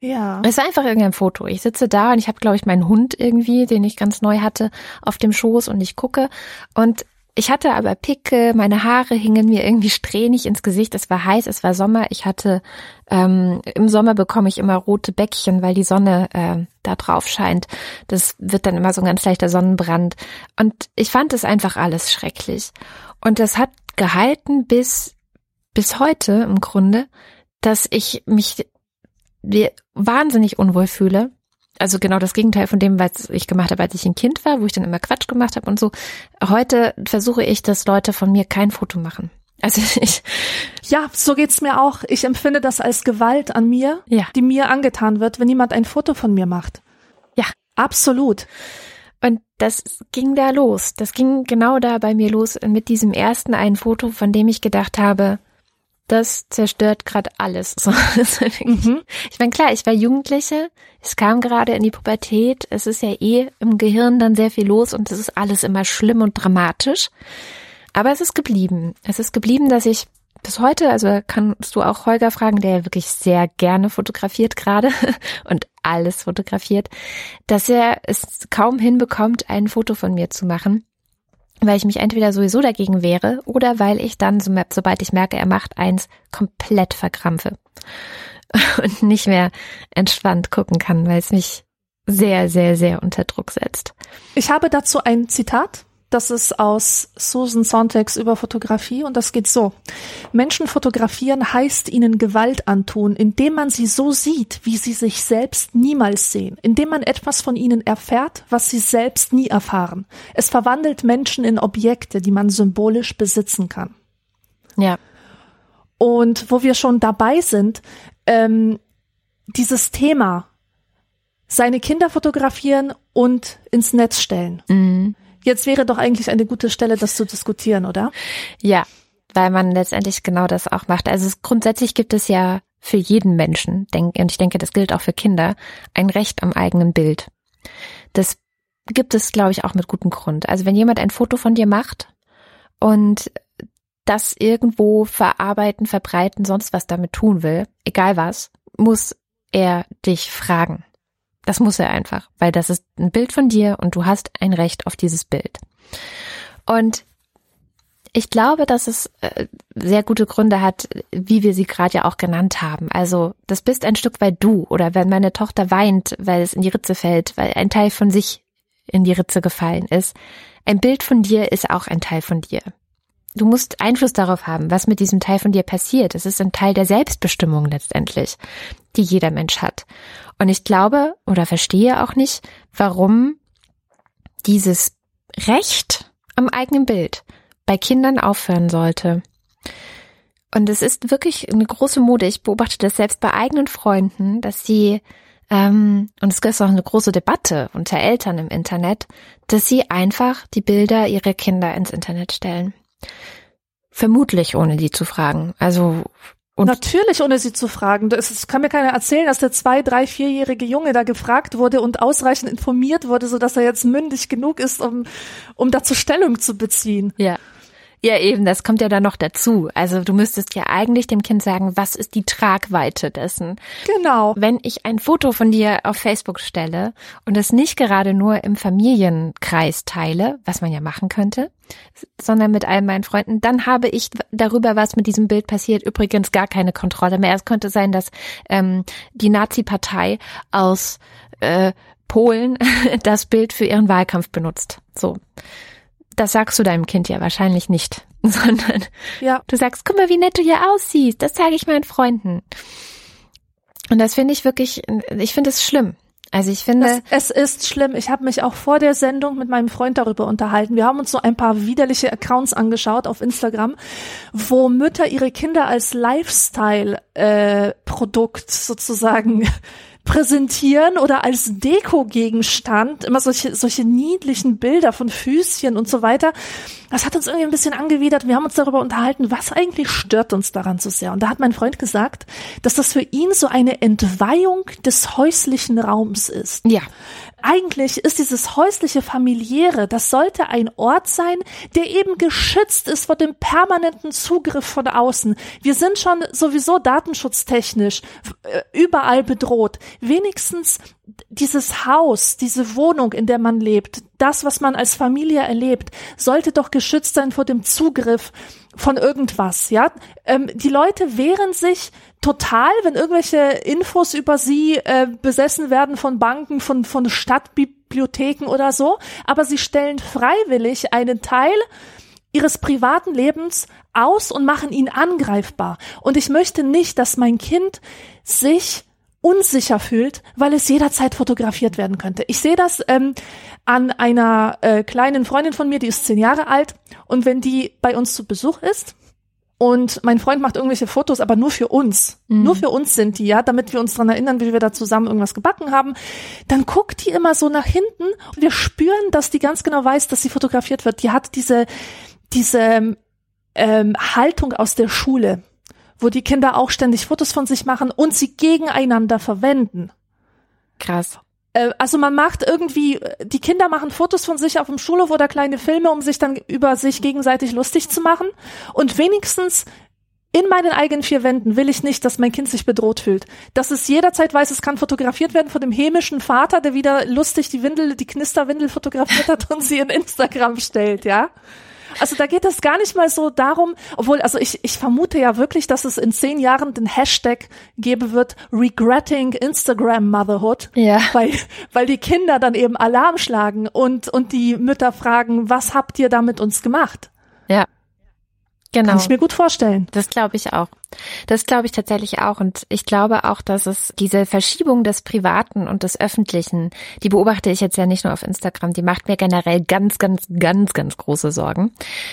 Ja. Es war einfach irgendein Foto. Ich sitze da und ich habe, glaube ich, meinen Hund irgendwie, den ich ganz neu hatte, auf dem Schoß und ich gucke und ich hatte aber Picke, meine Haare hingen mir irgendwie strähnig ins Gesicht. Es war heiß, es war Sommer. Ich hatte ähm, im Sommer bekomme ich immer rote Bäckchen, weil die Sonne äh, da drauf scheint. Das wird dann immer so ein ganz leichter Sonnenbrand. Und ich fand es einfach alles schrecklich. Und das hat gehalten bis bis heute im Grunde, dass ich mich wahnsinnig unwohl fühle also genau das Gegenteil von dem, was ich gemacht habe, als ich ein Kind war, wo ich dann immer Quatsch gemacht habe und so. Heute versuche ich, dass Leute von mir kein Foto machen. Also ich. Ja, so geht's mir auch. Ich empfinde das als Gewalt an mir, ja. die mir angetan wird, wenn jemand ein Foto von mir macht. Ja. Absolut. Und das ging da los. Das ging genau da bei mir los mit diesem ersten einen Foto, von dem ich gedacht habe, das zerstört gerade alles. So, mhm. Ich meine, klar, ich war Jugendliche, es kam gerade in die Pubertät, es ist ja eh im Gehirn dann sehr viel los und es ist alles immer schlimm und dramatisch. Aber es ist geblieben. Es ist geblieben, dass ich bis heute, also kannst du auch Holger fragen, der ja wirklich sehr gerne fotografiert gerade und alles fotografiert, dass er es kaum hinbekommt, ein Foto von mir zu machen weil ich mich entweder sowieso dagegen wehre oder weil ich dann, sobald ich merke, er macht eins, komplett verkrampfe und nicht mehr entspannt gucken kann, weil es mich sehr, sehr, sehr unter Druck setzt. Ich habe dazu ein Zitat das ist aus Susan Sontags über Fotografie und das geht so. Menschen fotografieren heißt ihnen Gewalt antun, indem man sie so sieht, wie sie sich selbst niemals sehen, indem man etwas von ihnen erfährt, was sie selbst nie erfahren. Es verwandelt Menschen in Objekte, die man symbolisch besitzen kann. Ja. Und wo wir schon dabei sind, ähm, dieses Thema, seine Kinder fotografieren und ins Netz stellen. Mhm Jetzt wäre doch eigentlich eine gute Stelle, das zu diskutieren, oder? Ja, weil man letztendlich genau das auch macht. Also es, grundsätzlich gibt es ja für jeden Menschen, denk, und ich denke, das gilt auch für Kinder, ein Recht am eigenen Bild. Das gibt es, glaube ich, auch mit gutem Grund. Also wenn jemand ein Foto von dir macht und das irgendwo verarbeiten, verbreiten, sonst was damit tun will, egal was, muss er dich fragen. Das muss er einfach, weil das ist ein Bild von dir und du hast ein Recht auf dieses Bild. Und ich glaube, dass es äh, sehr gute Gründe hat, wie wir sie gerade ja auch genannt haben. Also das bist ein Stück weit du oder wenn meine Tochter weint, weil es in die Ritze fällt, weil ein Teil von sich in die Ritze gefallen ist. Ein Bild von dir ist auch ein Teil von dir. Du musst Einfluss darauf haben, was mit diesem Teil von dir passiert. Es ist ein Teil der Selbstbestimmung letztendlich, die jeder Mensch hat. Und ich glaube oder verstehe auch nicht, warum dieses Recht am eigenen Bild bei Kindern aufhören sollte. Und es ist wirklich eine große Mode. Ich beobachte das selbst bei eigenen Freunden, dass sie, ähm, und es ist auch eine große Debatte unter Eltern im Internet, dass sie einfach die Bilder ihrer Kinder ins Internet stellen. Vermutlich ohne die zu fragen. Also und Natürlich, ohne sie zu fragen. Es kann mir keiner erzählen, dass der zwei, drei, vierjährige Junge da gefragt wurde und ausreichend informiert wurde, so dass er jetzt mündig genug ist, um, um dazu Stellung zu beziehen. Ja. Ja, eben, das kommt ja dann noch dazu. Also du müsstest ja eigentlich dem Kind sagen, was ist die Tragweite dessen? Genau. Wenn ich ein Foto von dir auf Facebook stelle und es nicht gerade nur im Familienkreis teile, was man ja machen könnte, sondern mit all meinen Freunden, dann habe ich darüber, was mit diesem Bild passiert, übrigens gar keine Kontrolle mehr. Es könnte sein, dass ähm, die Nazi-Partei aus äh, Polen das Bild für ihren Wahlkampf benutzt. So das sagst du deinem Kind ja wahrscheinlich nicht, sondern ja. du sagst, guck mal, wie nett du hier aussiehst. Das zeige ich meinen Freunden. Und das finde ich wirklich, ich finde es schlimm. Also ich finde. Das, es ist schlimm. Ich habe mich auch vor der Sendung mit meinem Freund darüber unterhalten. Wir haben uns so ein paar widerliche Accounts angeschaut auf Instagram, wo Mütter ihre Kinder als Lifestyle-Produkt äh, sozusagen präsentieren oder als Deko-Gegenstand, immer solche, solche niedlichen Bilder von Füßchen und so weiter. Das hat uns irgendwie ein bisschen angewidert. Wir haben uns darüber unterhalten, was eigentlich stört uns daran so sehr. Und da hat mein Freund gesagt, dass das für ihn so eine Entweihung des häuslichen Raums ist. Ja eigentlich ist dieses häusliche familiäre, das sollte ein Ort sein, der eben geschützt ist vor dem permanenten Zugriff von außen. Wir sind schon sowieso datenschutztechnisch äh, überall bedroht. Wenigstens dieses Haus, diese Wohnung, in der man lebt, das, was man als Familie erlebt, sollte doch geschützt sein vor dem Zugriff von irgendwas, ja. Ähm, die Leute wehren sich total, wenn irgendwelche Infos über sie äh, besessen werden von Banken, von, von Stadtbibliotheken oder so, aber sie stellen freiwillig einen Teil ihres privaten Lebens aus und machen ihn angreifbar. Und ich möchte nicht, dass mein Kind sich unsicher fühlt, weil es jederzeit fotografiert werden könnte. Ich sehe das ähm, an einer äh, kleinen Freundin von mir, die ist zehn Jahre alt und wenn die bei uns zu Besuch ist und mein Freund macht irgendwelche Fotos, aber nur für uns, mhm. nur für uns sind die, ja, damit wir uns dran erinnern, wie wir da zusammen irgendwas gebacken haben, dann guckt die immer so nach hinten und wir spüren, dass die ganz genau weiß, dass sie fotografiert wird. Die hat diese diese ähm, Haltung aus der Schule wo die Kinder auch ständig Fotos von sich machen und sie gegeneinander verwenden. Krass. Äh, also man macht irgendwie, die Kinder machen Fotos von sich auf dem Schulhof oder kleine Filme, um sich dann über sich gegenseitig lustig zu machen. Und wenigstens in meinen eigenen vier Wänden will ich nicht, dass mein Kind sich bedroht fühlt. Dass es jederzeit weiß, es kann fotografiert werden von dem hämischen Vater, der wieder lustig die Windel, die Knisterwindel fotografiert hat und sie in Instagram stellt, ja. Also da geht es gar nicht mal so darum, obwohl, also ich, ich vermute ja wirklich, dass es in zehn Jahren den Hashtag geben wird, regretting Instagram Motherhood. Ja. Weil, weil die Kinder dann eben Alarm schlagen und, und die Mütter fragen, was habt ihr da mit uns gemacht? Ja. Genau. Kann ich mir gut vorstellen. Das glaube ich auch. Das glaube ich tatsächlich auch. Und ich glaube auch, dass es diese Verschiebung des Privaten und des Öffentlichen, die beobachte ich jetzt ja nicht nur auf Instagram, die macht mir generell ganz, ganz, ganz, ganz große Sorgen.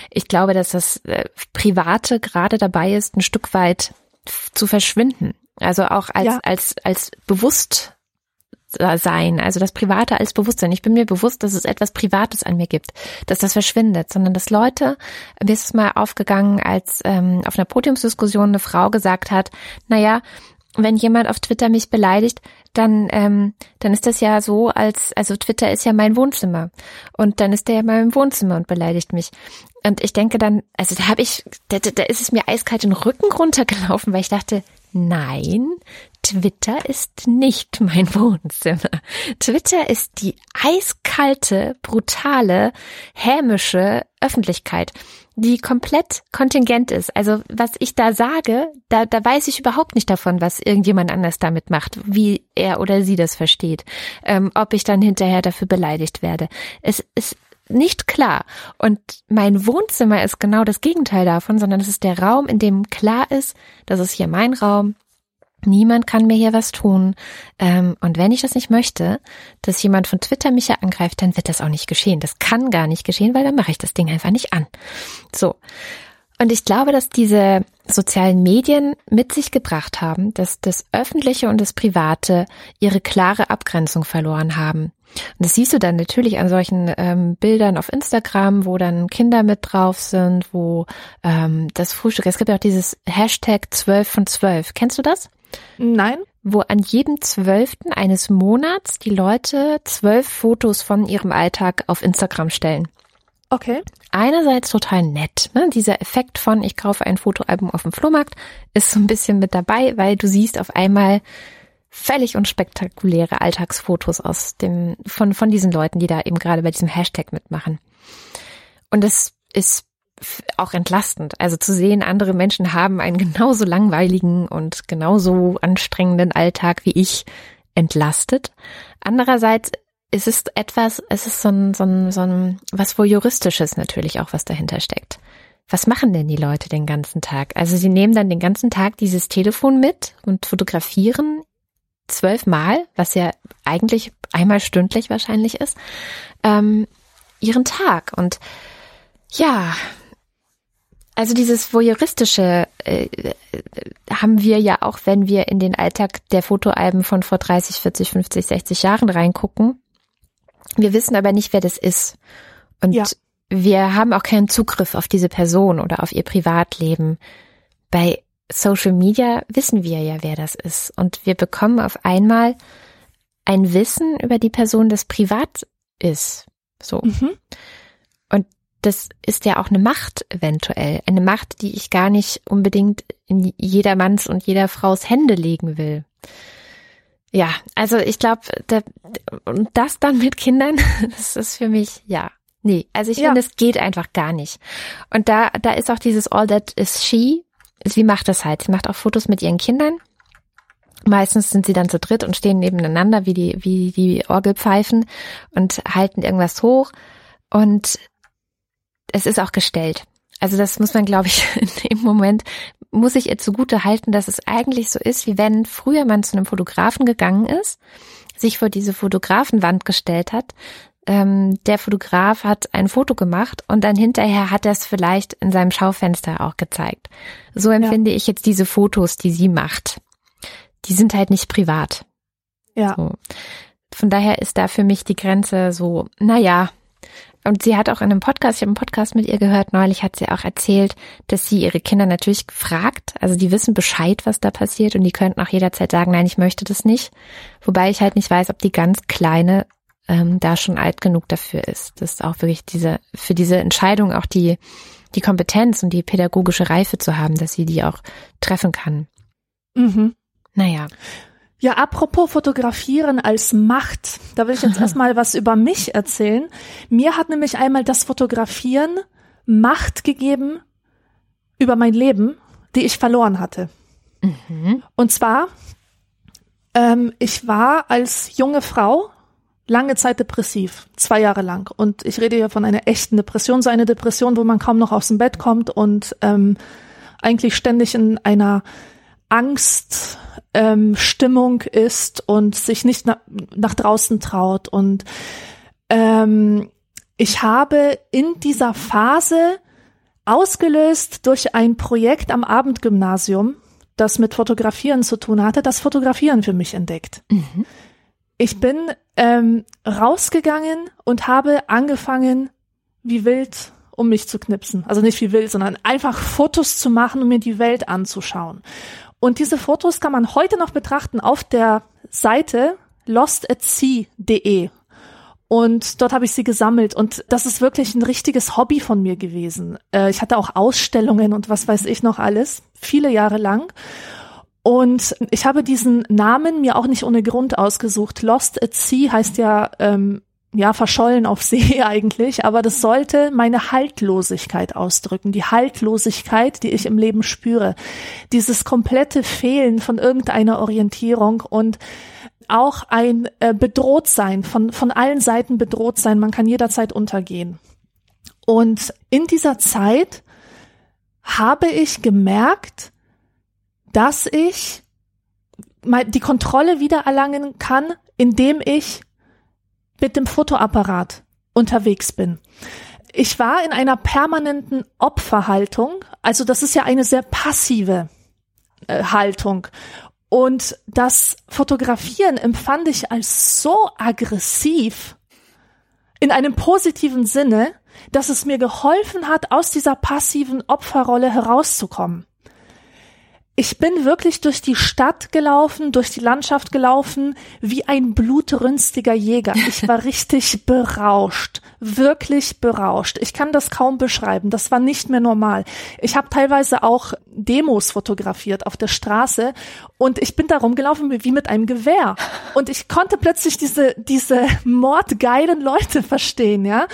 Ich glaube, dass das äh, Private gerade dabei ist, ein Stück weit zu verschwinden. Also auch als, ja. als, als bewusst sein, also das Private als Bewusstsein. Ich bin mir bewusst, dass es etwas Privates an mir gibt, dass das verschwindet, sondern dass Leute, mir ist es mal aufgegangen, als ähm, auf einer Podiumsdiskussion eine Frau gesagt hat, naja, wenn jemand auf Twitter mich beleidigt, dann, ähm, dann ist das ja so, als, also Twitter ist ja mein Wohnzimmer. Und dann ist der ja mal im Wohnzimmer und beleidigt mich. Und ich denke dann, also da habe ich, da, da ist es mir eiskalt den Rücken runtergelaufen, weil ich dachte, nein, Twitter ist nicht mein Wohnzimmer. Twitter ist die eiskalte, brutale, hämische Öffentlichkeit, die komplett kontingent ist. Also was ich da sage, da, da weiß ich überhaupt nicht davon, was irgendjemand anders damit macht, wie er oder sie das versteht, ähm, ob ich dann hinterher dafür beleidigt werde. Es ist nicht klar. Und mein Wohnzimmer ist genau das Gegenteil davon, sondern es ist der Raum, in dem klar ist, das ist hier mein Raum, Niemand kann mir hier was tun. Ähm, und wenn ich das nicht möchte, dass jemand von Twitter mich ja angreift, dann wird das auch nicht geschehen. Das kann gar nicht geschehen, weil dann mache ich das Ding einfach nicht an. So. Und ich glaube, dass diese sozialen Medien mit sich gebracht haben, dass das Öffentliche und das Private ihre klare Abgrenzung verloren haben. Und das siehst du dann natürlich an solchen ähm, Bildern auf Instagram, wo dann Kinder mit drauf sind, wo ähm, das Frühstück, es gibt ja auch dieses Hashtag 12 von 12. Kennst du das? Nein. Wo an jedem zwölften eines Monats die Leute zwölf Fotos von ihrem Alltag auf Instagram stellen. Okay. Einerseits total nett. Ne? Dieser Effekt von, ich kaufe ein Fotoalbum auf dem Flohmarkt, ist so ein bisschen mit dabei, weil du siehst auf einmal völlig unspektakuläre Alltagsfotos aus dem, von, von diesen Leuten, die da eben gerade bei diesem Hashtag mitmachen. Und es ist auch entlastend. Also zu sehen, andere Menschen haben einen genauso langweiligen und genauso anstrengenden Alltag wie ich entlastet. Andererseits ist es etwas, es ist so ein, so ein, so ein was wohl juristisches natürlich auch, was dahinter steckt. Was machen denn die Leute den ganzen Tag? Also sie nehmen dann den ganzen Tag dieses Telefon mit und fotografieren zwölfmal, was ja eigentlich einmal stündlich wahrscheinlich ist, ähm, ihren Tag. Und ja, also dieses voyeuristische äh, haben wir ja auch, wenn wir in den Alltag der Fotoalben von vor 30, 40, 50, 60 Jahren reingucken. Wir wissen aber nicht, wer das ist. Und ja. wir haben auch keinen Zugriff auf diese Person oder auf ihr Privatleben. Bei Social Media wissen wir ja, wer das ist. Und wir bekommen auf einmal ein Wissen über die Person, das privat ist. So. Mhm. Das ist ja auch eine Macht eventuell. Eine Macht, die ich gar nicht unbedingt in jeder Manns und jeder Frau's Hände legen will. Ja, also ich glaube, da, und das dann mit Kindern, das ist für mich, ja, nee, also ich ja. finde, es geht einfach gar nicht. Und da, da ist auch dieses All That Is She, sie macht das halt, sie macht auch Fotos mit ihren Kindern. Meistens sind sie dann zu dritt und stehen nebeneinander wie die, wie die Orgelpfeifen und halten irgendwas hoch. Und es ist auch gestellt. Also das muss man, glaube ich, in dem Moment, muss ich ihr zugute halten, dass es eigentlich so ist, wie wenn früher man zu einem Fotografen gegangen ist, sich vor diese Fotografenwand gestellt hat. Ähm, der Fotograf hat ein Foto gemacht und dann hinterher hat er es vielleicht in seinem Schaufenster auch gezeigt. So empfinde ja. ich jetzt diese Fotos, die sie macht. Die sind halt nicht privat. Ja. So. Von daher ist da für mich die Grenze so, naja, und sie hat auch in einem Podcast, ich habe einen Podcast mit ihr gehört, neulich hat sie auch erzählt, dass sie ihre Kinder natürlich fragt, also die wissen Bescheid, was da passiert und die könnten auch jederzeit sagen, nein, ich möchte das nicht. Wobei ich halt nicht weiß, ob die ganz kleine ähm, da schon alt genug dafür ist. Das ist auch wirklich diese, für diese Entscheidung auch die, die Kompetenz und die pädagogische Reife zu haben, dass sie die auch treffen kann. Mhm. Naja. Ja, apropos Fotografieren als Macht, da will ich jetzt erstmal was über mich erzählen. Mir hat nämlich einmal das Fotografieren Macht gegeben über mein Leben, die ich verloren hatte. Mhm. Und zwar, ähm, ich war als junge Frau lange Zeit depressiv, zwei Jahre lang. Und ich rede hier von einer echten Depression, so eine Depression, wo man kaum noch aus dem Bett kommt und ähm, eigentlich ständig in einer Angst ähm, Stimmung ist und sich nicht na nach draußen traut. Und ähm, ich habe in dieser Phase ausgelöst durch ein Projekt am Abendgymnasium, das mit Fotografieren zu tun hatte, das Fotografieren für mich entdeckt. Mhm. Ich bin ähm, rausgegangen und habe angefangen, wie wild um mich zu knipsen. Also nicht wie wild, sondern einfach Fotos zu machen, um mir die Welt anzuschauen. Und diese Fotos kann man heute noch betrachten auf der Seite lostatsea.de. Und dort habe ich sie gesammelt. Und das ist wirklich ein richtiges Hobby von mir gewesen. Äh, ich hatte auch Ausstellungen und was weiß ich noch alles, viele Jahre lang. Und ich habe diesen Namen mir auch nicht ohne Grund ausgesucht. Lost at Sea heißt ja ähm, ja, verschollen auf See eigentlich, aber das sollte meine Haltlosigkeit ausdrücken, die Haltlosigkeit, die ich im Leben spüre, dieses komplette Fehlen von irgendeiner Orientierung und auch ein äh, bedroht von, von allen Seiten bedroht sein, man kann jederzeit untergehen. Und in dieser Zeit habe ich gemerkt, dass ich die Kontrolle wiedererlangen kann, indem ich mit dem Fotoapparat unterwegs bin. Ich war in einer permanenten Opferhaltung, also das ist ja eine sehr passive äh, Haltung. Und das Fotografieren empfand ich als so aggressiv in einem positiven Sinne, dass es mir geholfen hat, aus dieser passiven Opferrolle herauszukommen ich bin wirklich durch die Stadt gelaufen, durch die Landschaft gelaufen, wie ein blutrünstiger Jäger. Ich war richtig berauscht, wirklich berauscht. Ich kann das kaum beschreiben. Das war nicht mehr normal. Ich habe teilweise auch Demos fotografiert auf der Straße und ich bin da rumgelaufen wie mit einem Gewehr. Und ich konnte plötzlich diese, diese mordgeilen Leute verstehen, ja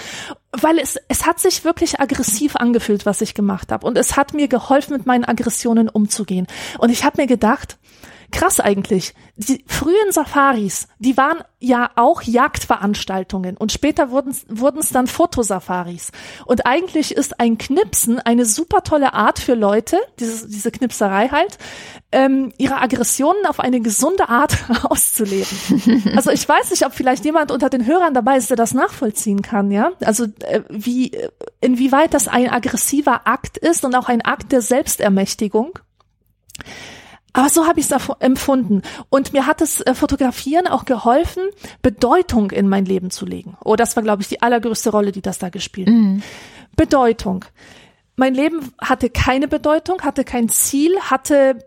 weil es, es hat sich wirklich aggressiv angefühlt, was ich gemacht habe. Und es hat mir geholfen, mit meinen Aggressionen umzugehen. Und ich habe mir gedacht, krass eigentlich. Die frühen Safaris, die waren ja auch Jagdveranstaltungen und später wurden es dann Fotosafaris. Und eigentlich ist ein Knipsen eine super tolle Art für Leute, diese, diese Knipserei halt, ähm, ihre Aggressionen auf eine gesunde Art auszuleben. also ich weiß nicht, ob vielleicht jemand unter den Hörern dabei ist, der das nachvollziehen kann, ja. Also äh, wie inwieweit das ein aggressiver Akt ist und auch ein Akt der Selbstermächtigung. Aber so habe ich es empfunden. Und mir hat das äh, Fotografieren auch geholfen, Bedeutung in mein Leben zu legen. Oh, das war, glaube ich, die allergrößte Rolle, die das da gespielt hat. Mhm. Bedeutung. Mein Leben hatte keine Bedeutung, hatte kein Ziel, hatte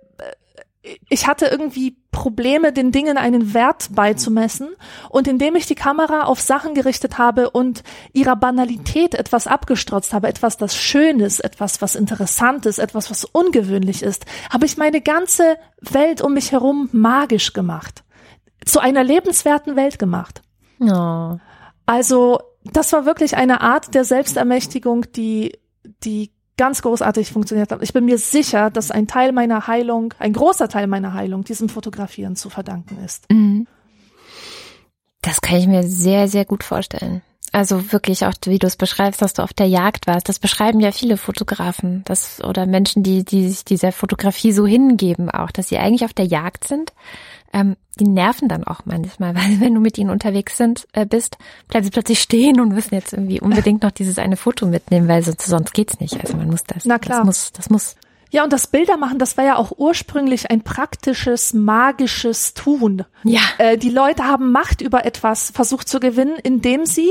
ich hatte irgendwie Probleme, den Dingen einen Wert beizumessen. Und indem ich die Kamera auf Sachen gerichtet habe und ihrer Banalität etwas abgestrotzt habe, etwas, das Schönes, etwas, was Interessantes, etwas, was ungewöhnlich ist, habe ich meine ganze Welt um mich herum magisch gemacht. Zu einer lebenswerten Welt gemacht. Oh. Also, das war wirklich eine Art der Selbstermächtigung, die, die ganz großartig funktioniert hat. Ich bin mir sicher, dass ein Teil meiner Heilung, ein großer Teil meiner Heilung diesem Fotografieren zu verdanken ist. Mhm. Das kann ich mir sehr, sehr gut vorstellen. Also wirklich auch, wie du es beschreibst, dass du auf der Jagd warst. Das beschreiben ja viele Fotografen, das oder Menschen, die, die sich dieser Fotografie so hingeben auch, dass sie eigentlich auf der Jagd sind, ähm, die nerven dann auch manchmal, weil wenn du mit ihnen unterwegs sind, äh, bist, bleiben sie plötzlich stehen und müssen jetzt irgendwie unbedingt noch dieses eine Foto mitnehmen, weil sonst, sonst geht's nicht. Also man muss das. Na klar. Das muss, das muss. Ja, und das Bildermachen, das war ja auch ursprünglich ein praktisches, magisches Tun. Ja. Äh, die Leute haben Macht über etwas versucht zu gewinnen, indem sie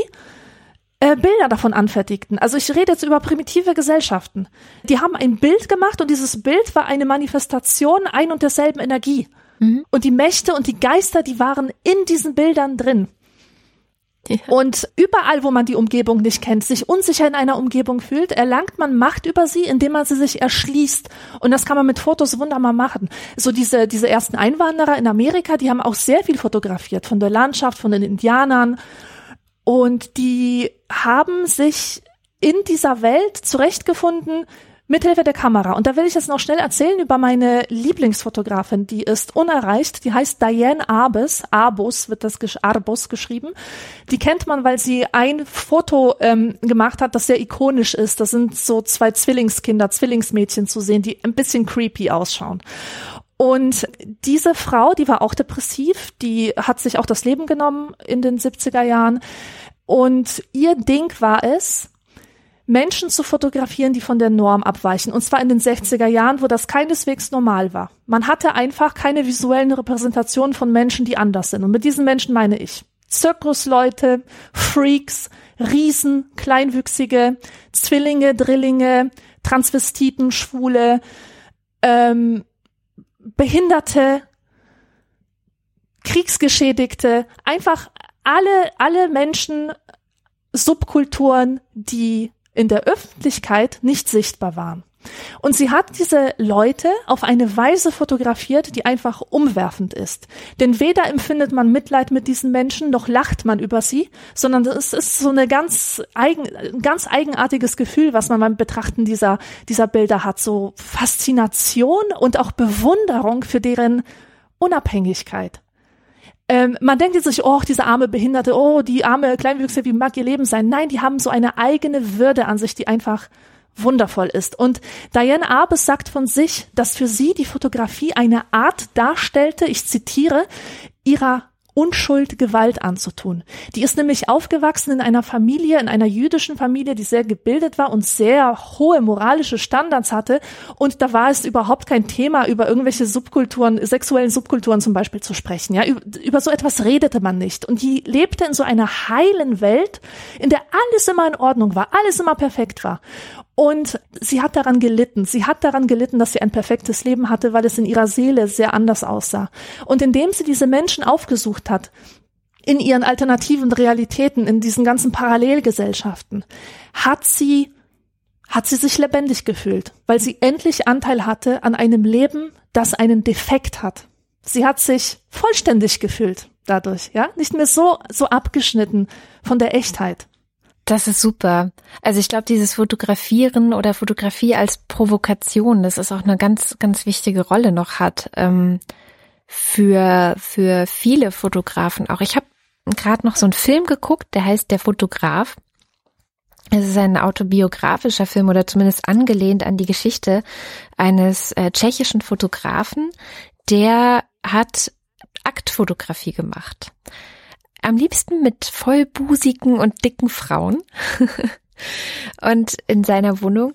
äh, Bilder davon anfertigten. Also ich rede jetzt über primitive Gesellschaften. Die haben ein Bild gemacht und dieses Bild war eine Manifestation ein und derselben Energie. Mhm. Und die Mächte und die Geister, die waren in diesen Bildern drin. Ja. Und überall, wo man die Umgebung nicht kennt, sich unsicher in einer Umgebung fühlt, erlangt man Macht über sie, indem man sie sich erschließt. Und das kann man mit Fotos wunderbar machen. So diese, diese ersten Einwanderer in Amerika, die haben auch sehr viel fotografiert von der Landschaft, von den Indianern. Und die haben sich in dieser Welt zurechtgefunden, mithilfe der Kamera. Und da will ich jetzt noch schnell erzählen über meine Lieblingsfotografin, die ist unerreicht, die heißt Diane Arbus, Arbus wird das Arbus geschrieben. Die kennt man, weil sie ein Foto ähm, gemacht hat, das sehr ikonisch ist. Das sind so zwei Zwillingskinder, Zwillingsmädchen zu sehen, die ein bisschen creepy ausschauen. Und diese Frau, die war auch depressiv, die hat sich auch das Leben genommen in den 70er Jahren. Und ihr Ding war es, Menschen zu fotografieren, die von der Norm abweichen. Und zwar in den 60er Jahren, wo das keineswegs normal war. Man hatte einfach keine visuellen Repräsentationen von Menschen, die anders sind. Und mit diesen Menschen meine ich Zirkusleute, Freaks, Riesen, Kleinwüchsige, Zwillinge, Drillinge, Transvestiten, Schwule, ähm, Behinderte, Kriegsgeschädigte, einfach alle, alle Menschen, Subkulturen, die in der Öffentlichkeit nicht sichtbar waren. Und sie hat diese Leute auf eine Weise fotografiert, die einfach umwerfend ist. Denn weder empfindet man Mitleid mit diesen Menschen, noch lacht man über sie, sondern es ist so eine ganz eigen, ein ganz eigenartiges Gefühl, was man beim Betrachten dieser, dieser Bilder hat. So Faszination und auch Bewunderung für deren Unabhängigkeit. Ähm, man denkt jetzt sich, oh, diese arme Behinderte, oh, die arme Kleinwüchse, wie mag ihr Leben sein? Nein, die haben so eine eigene Würde an sich, die einfach wundervoll ist. Und Diane Arbes sagt von sich, dass für sie die Fotografie eine Art darstellte, ich zitiere, ihrer Unschuld Gewalt anzutun. Die ist nämlich aufgewachsen in einer Familie, in einer jüdischen Familie, die sehr gebildet war und sehr hohe moralische Standards hatte. Und da war es überhaupt kein Thema, über irgendwelche Subkulturen, sexuellen Subkulturen zum Beispiel zu sprechen. Ja, über, so etwas redete man nicht. Und die lebte in so einer heilen Welt, in der alles immer in Ordnung war, alles immer perfekt war. Und sie hat daran gelitten. Sie hat daran gelitten, dass sie ein perfektes Leben hatte, weil es in ihrer Seele sehr anders aussah. Und indem sie diese Menschen aufgesucht hat, in ihren alternativen Realitäten, in diesen ganzen Parallelgesellschaften, hat sie, hat sie sich lebendig gefühlt, weil sie endlich Anteil hatte an einem Leben, das einen Defekt hat. Sie hat sich vollständig gefühlt dadurch, ja, nicht mehr so, so abgeschnitten von der Echtheit. Das ist super. Also ich glaube, dieses Fotografieren oder Fotografie als Provokation, das ist auch eine ganz, ganz wichtige Rolle noch hat. Ähm, für, für viele Fotografen auch. Ich habe gerade noch so einen Film geguckt, der heißt Der Fotograf. Es ist ein autobiografischer Film oder zumindest angelehnt an die Geschichte eines äh, tschechischen Fotografen, der hat Aktfotografie gemacht. Am liebsten mit vollbusigen und dicken Frauen. und in seiner Wohnung,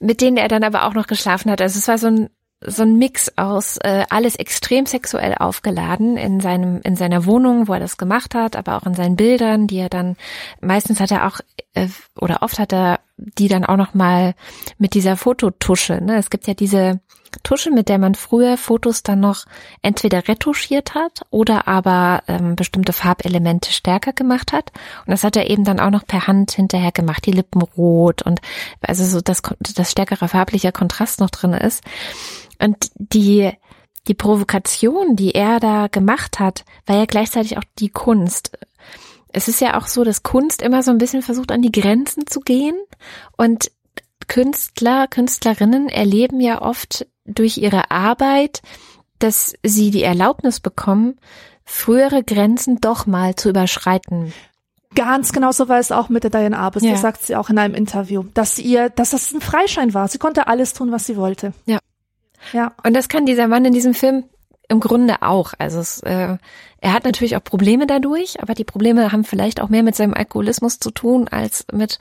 mit denen er dann aber auch noch geschlafen hat. Also es war so ein so ein Mix aus äh, alles extrem sexuell aufgeladen in seinem in seiner Wohnung, wo er das gemacht hat, aber auch in seinen Bildern, die er dann meistens hat er auch äh, oder oft hat er die dann auch noch mal mit dieser Fototusche. Ne? Es gibt ja diese Tusche, mit der man früher Fotos dann noch entweder retuschiert hat oder aber ähm, bestimmte Farbelemente stärker gemacht hat. Und das hat er eben dann auch noch per Hand hinterher gemacht, die Lippen rot und also so dass das stärkere farbliche Kontrast noch drin ist. Und die die Provokation, die er da gemacht hat, war ja gleichzeitig auch die Kunst. Es ist ja auch so, dass Kunst immer so ein bisschen versucht, an die Grenzen zu gehen. Und Künstler, Künstlerinnen erleben ja oft durch ihre Arbeit, dass sie die Erlaubnis bekommen, frühere Grenzen doch mal zu überschreiten. Ganz genau so war es auch mit der Diane Arbus. Ja. Das sagt sie auch in einem Interview, dass ihr, dass das ein Freischein war. Sie konnte alles tun, was sie wollte. Ja. Ja. Und das kann dieser Mann in diesem Film im Grunde auch. Also es, äh, er hat natürlich auch Probleme dadurch, aber die Probleme haben vielleicht auch mehr mit seinem Alkoholismus zu tun als mit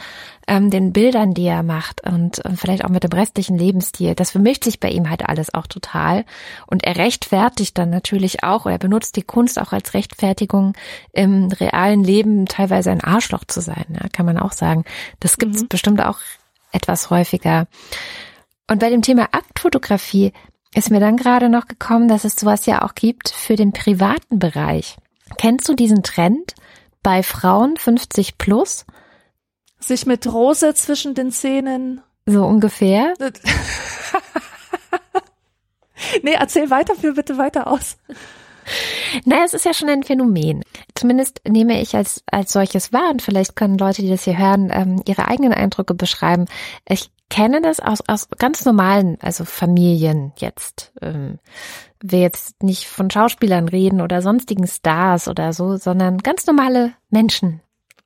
ähm, den Bildern, die er macht und äh, vielleicht auch mit dem restlichen Lebensstil. Das vermischt sich bei ihm halt alles auch total. Und er rechtfertigt dann natürlich auch, oder er benutzt die Kunst auch als Rechtfertigung im realen Leben teilweise ein Arschloch zu sein, ja, kann man auch sagen. Das gibt es mhm. bestimmt auch etwas häufiger. Und bei dem Thema Aktfotografie ist mir dann gerade noch gekommen, dass es sowas ja auch gibt für den privaten Bereich. Kennst du diesen Trend bei Frauen 50 plus? Sich mit Rose zwischen den Zähnen. So ungefähr. nee, erzähl weiter, führ bitte weiter aus. Naja, es ist ja schon ein Phänomen. Zumindest nehme ich als, als solches wahr und vielleicht können Leute, die das hier hören, ähm, ihre eigenen Eindrücke beschreiben. Ich kenne das aus, aus ganz normalen, also Familien jetzt. Ähm, wir jetzt nicht von Schauspielern reden oder sonstigen Stars oder so, sondern ganz normale Menschen.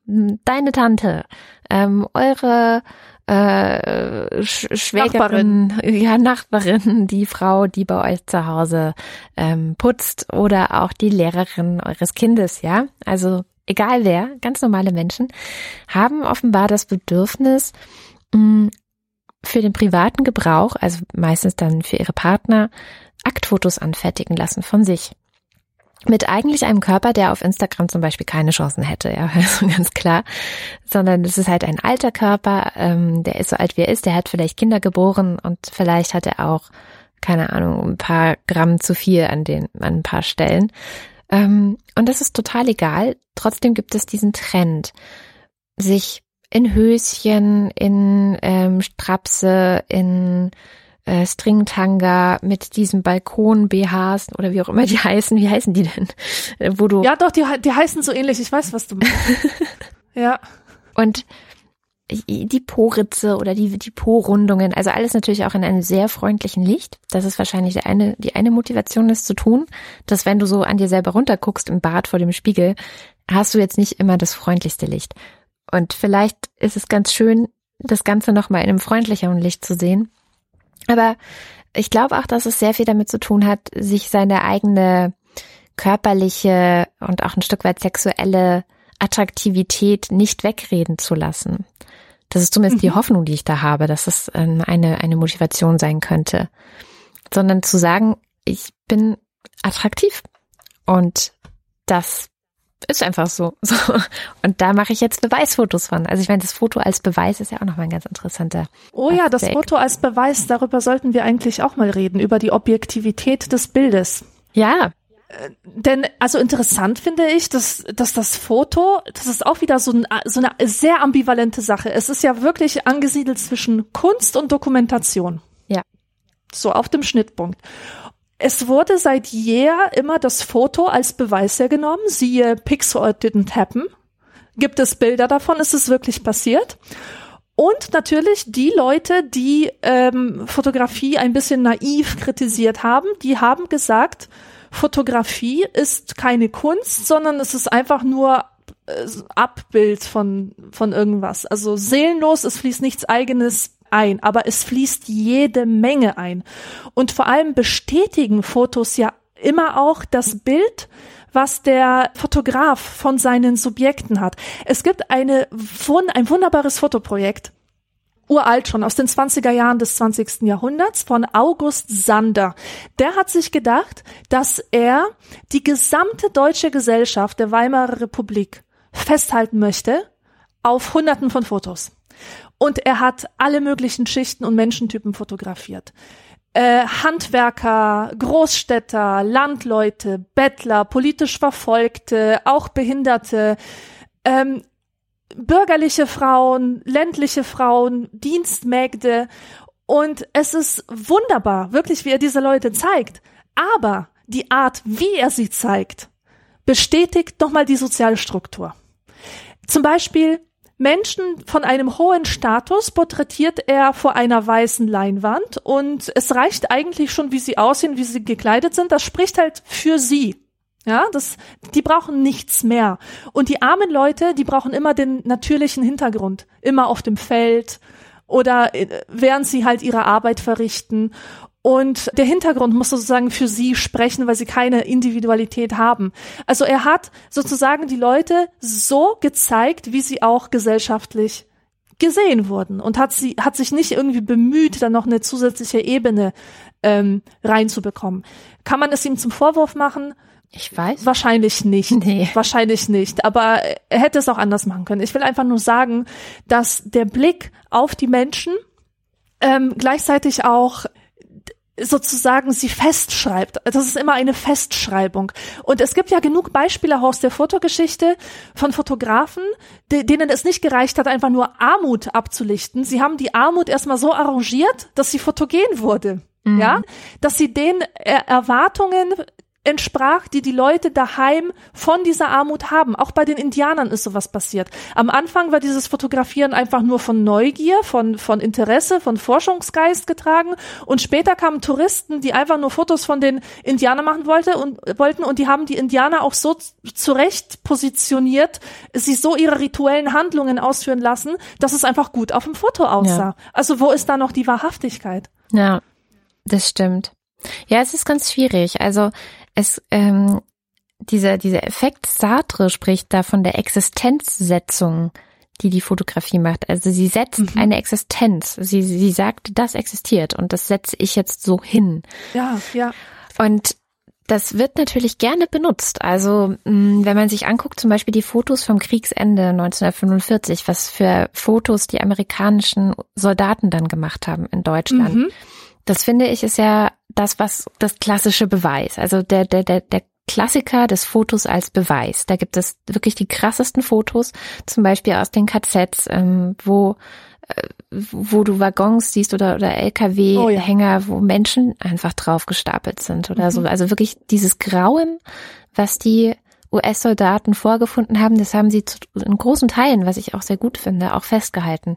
Deine Tante, ähm, eure äh, Sch Schwägerin, Nachbarin. ja Nachbarin, die Frau, die bei euch zu Hause ähm, putzt oder auch die Lehrerin eures Kindes, ja. Also egal wer, ganz normale Menschen haben offenbar das Bedürfnis, mh, für den privaten Gebrauch, also meistens dann für ihre Partner, Aktfotos anfertigen lassen von sich. Mit eigentlich einem Körper, der auf Instagram zum Beispiel keine Chancen hätte, ja, also ganz klar. Sondern es ist halt ein alter Körper, ähm, der ist so alt wie er ist, der hat vielleicht Kinder geboren und vielleicht hat er auch, keine Ahnung, ein paar Gramm zu viel an den, an ein paar Stellen. Ähm, und das ist total egal. Trotzdem gibt es diesen Trend, sich in Höschen, in ähm, Strapse, in äh, Stringtanga mit diesem Balkon-BHs oder wie auch immer die heißen. Wie heißen die denn? Äh, wo du ja, doch, die, die heißen so ähnlich. Ich weiß, was du meinst. ja. Und die Po-Ritze oder die, die Po-Rundungen, also alles natürlich auch in einem sehr freundlichen Licht. Das ist wahrscheinlich die eine, die eine Motivation, das zu tun, dass wenn du so an dir selber runterguckst im Bad vor dem Spiegel, hast du jetzt nicht immer das freundlichste Licht. Und vielleicht ist es ganz schön, das Ganze nochmal in einem freundlicheren Licht zu sehen. Aber ich glaube auch, dass es sehr viel damit zu tun hat, sich seine eigene körperliche und auch ein Stück weit sexuelle Attraktivität nicht wegreden zu lassen. Das ist zumindest mhm. die Hoffnung, die ich da habe, dass es ähm, eine, eine Motivation sein könnte. Sondern zu sagen, ich bin attraktiv und das ist einfach so. so. Und da mache ich jetzt Beweisfotos von. Also ich meine, das Foto als Beweis ist ja auch nochmal ein ganz interessanter. Oh ja, das Foto als Beweis, darüber sollten wir eigentlich auch mal reden, über die Objektivität des Bildes. Ja. Äh, denn, also interessant finde ich, dass, dass das Foto, das ist auch wieder so, ein, so eine sehr ambivalente Sache. Es ist ja wirklich angesiedelt zwischen Kunst und Dokumentation. Ja. So auf dem Schnittpunkt. Es wurde seit jeher immer das Foto als Beweis hergenommen. Siehe Pixel didn't happen. Gibt es Bilder davon? Ist es wirklich passiert? Und natürlich die Leute, die ähm, Fotografie ein bisschen naiv kritisiert haben, die haben gesagt, Fotografie ist keine Kunst, sondern es ist einfach nur äh, Abbild von, von irgendwas. Also seelenlos, es fließt nichts eigenes ein, aber es fließt jede Menge ein. Und vor allem bestätigen Fotos ja immer auch das Bild, was der Fotograf von seinen Subjekten hat. Es gibt eine, ein wunderbares Fotoprojekt, uralt schon, aus den 20er Jahren des 20. Jahrhunderts von August Sander. Der hat sich gedacht, dass er die gesamte deutsche Gesellschaft der Weimarer Republik festhalten möchte auf Hunderten von Fotos. Und er hat alle möglichen Schichten und Menschentypen fotografiert. Äh, Handwerker, Großstädter, Landleute, Bettler, politisch Verfolgte, auch Behinderte, ähm, bürgerliche Frauen, ländliche Frauen, Dienstmägde. Und es ist wunderbar, wirklich, wie er diese Leute zeigt. Aber die Art, wie er sie zeigt, bestätigt nochmal die soziale Struktur. Zum Beispiel Menschen von einem hohen Status porträtiert er vor einer weißen Leinwand und es reicht eigentlich schon, wie sie aussehen, wie sie gekleidet sind. Das spricht halt für sie. Ja, das, die brauchen nichts mehr. Und die armen Leute, die brauchen immer den natürlichen Hintergrund. Immer auf dem Feld oder äh, während sie halt ihre Arbeit verrichten. Und der Hintergrund muss sozusagen für sie sprechen, weil sie keine Individualität haben. Also er hat sozusagen die Leute so gezeigt, wie sie auch gesellschaftlich gesehen wurden und hat sie hat sich nicht irgendwie bemüht, dann noch eine zusätzliche Ebene ähm, reinzubekommen. Kann man es ihm zum Vorwurf machen? Ich weiß. Wahrscheinlich nicht. Nee. Wahrscheinlich nicht. Aber er hätte es auch anders machen können. Ich will einfach nur sagen, dass der Blick auf die Menschen ähm, gleichzeitig auch sozusagen sie festschreibt. Das ist immer eine Festschreibung. Und es gibt ja genug Beispiele aus der Fotogeschichte von Fotografen, denen es nicht gereicht hat, einfach nur Armut abzulichten. Sie haben die Armut erstmal so arrangiert, dass sie fotogen wurde. Mhm. Ja, dass sie den Erwartungen entsprach, die die Leute daheim von dieser Armut haben. Auch bei den Indianern ist sowas passiert. Am Anfang war dieses Fotografieren einfach nur von Neugier, von, von Interesse, von Forschungsgeist getragen und später kamen Touristen, die einfach nur Fotos von den Indianern machen wollte und, wollten und die haben die Indianer auch so zurecht positioniert, sie so ihre rituellen Handlungen ausführen lassen, dass es einfach gut auf dem Foto aussah. Ja. Also wo ist da noch die Wahrhaftigkeit? Ja, das stimmt. Ja, es ist ganz schwierig. Also es, ähm, dieser, dieser Effekt Sartre spricht da von der Existenzsetzung, die die Fotografie macht. Also sie setzt mhm. eine Existenz. Sie, sie sagt, das existiert und das setze ich jetzt so hin. Ja, ja. Und das wird natürlich gerne benutzt. Also mm, wenn man sich anguckt, zum Beispiel die Fotos vom Kriegsende 1945, was für Fotos die amerikanischen Soldaten dann gemacht haben in Deutschland. Mhm. Das finde ich ist ja das, was das klassische Beweis, also der, der, der, der Klassiker des Fotos als Beweis. Da gibt es wirklich die krassesten Fotos, zum Beispiel aus den KZs, ähm, wo äh, wo du Waggons siehst oder, oder LKW-Hänger, oh ja. wo Menschen einfach drauf gestapelt sind oder mhm. so. Also wirklich dieses Grauen, was die US-Soldaten vorgefunden haben, das haben sie zu, in großen Teilen, was ich auch sehr gut finde, auch festgehalten.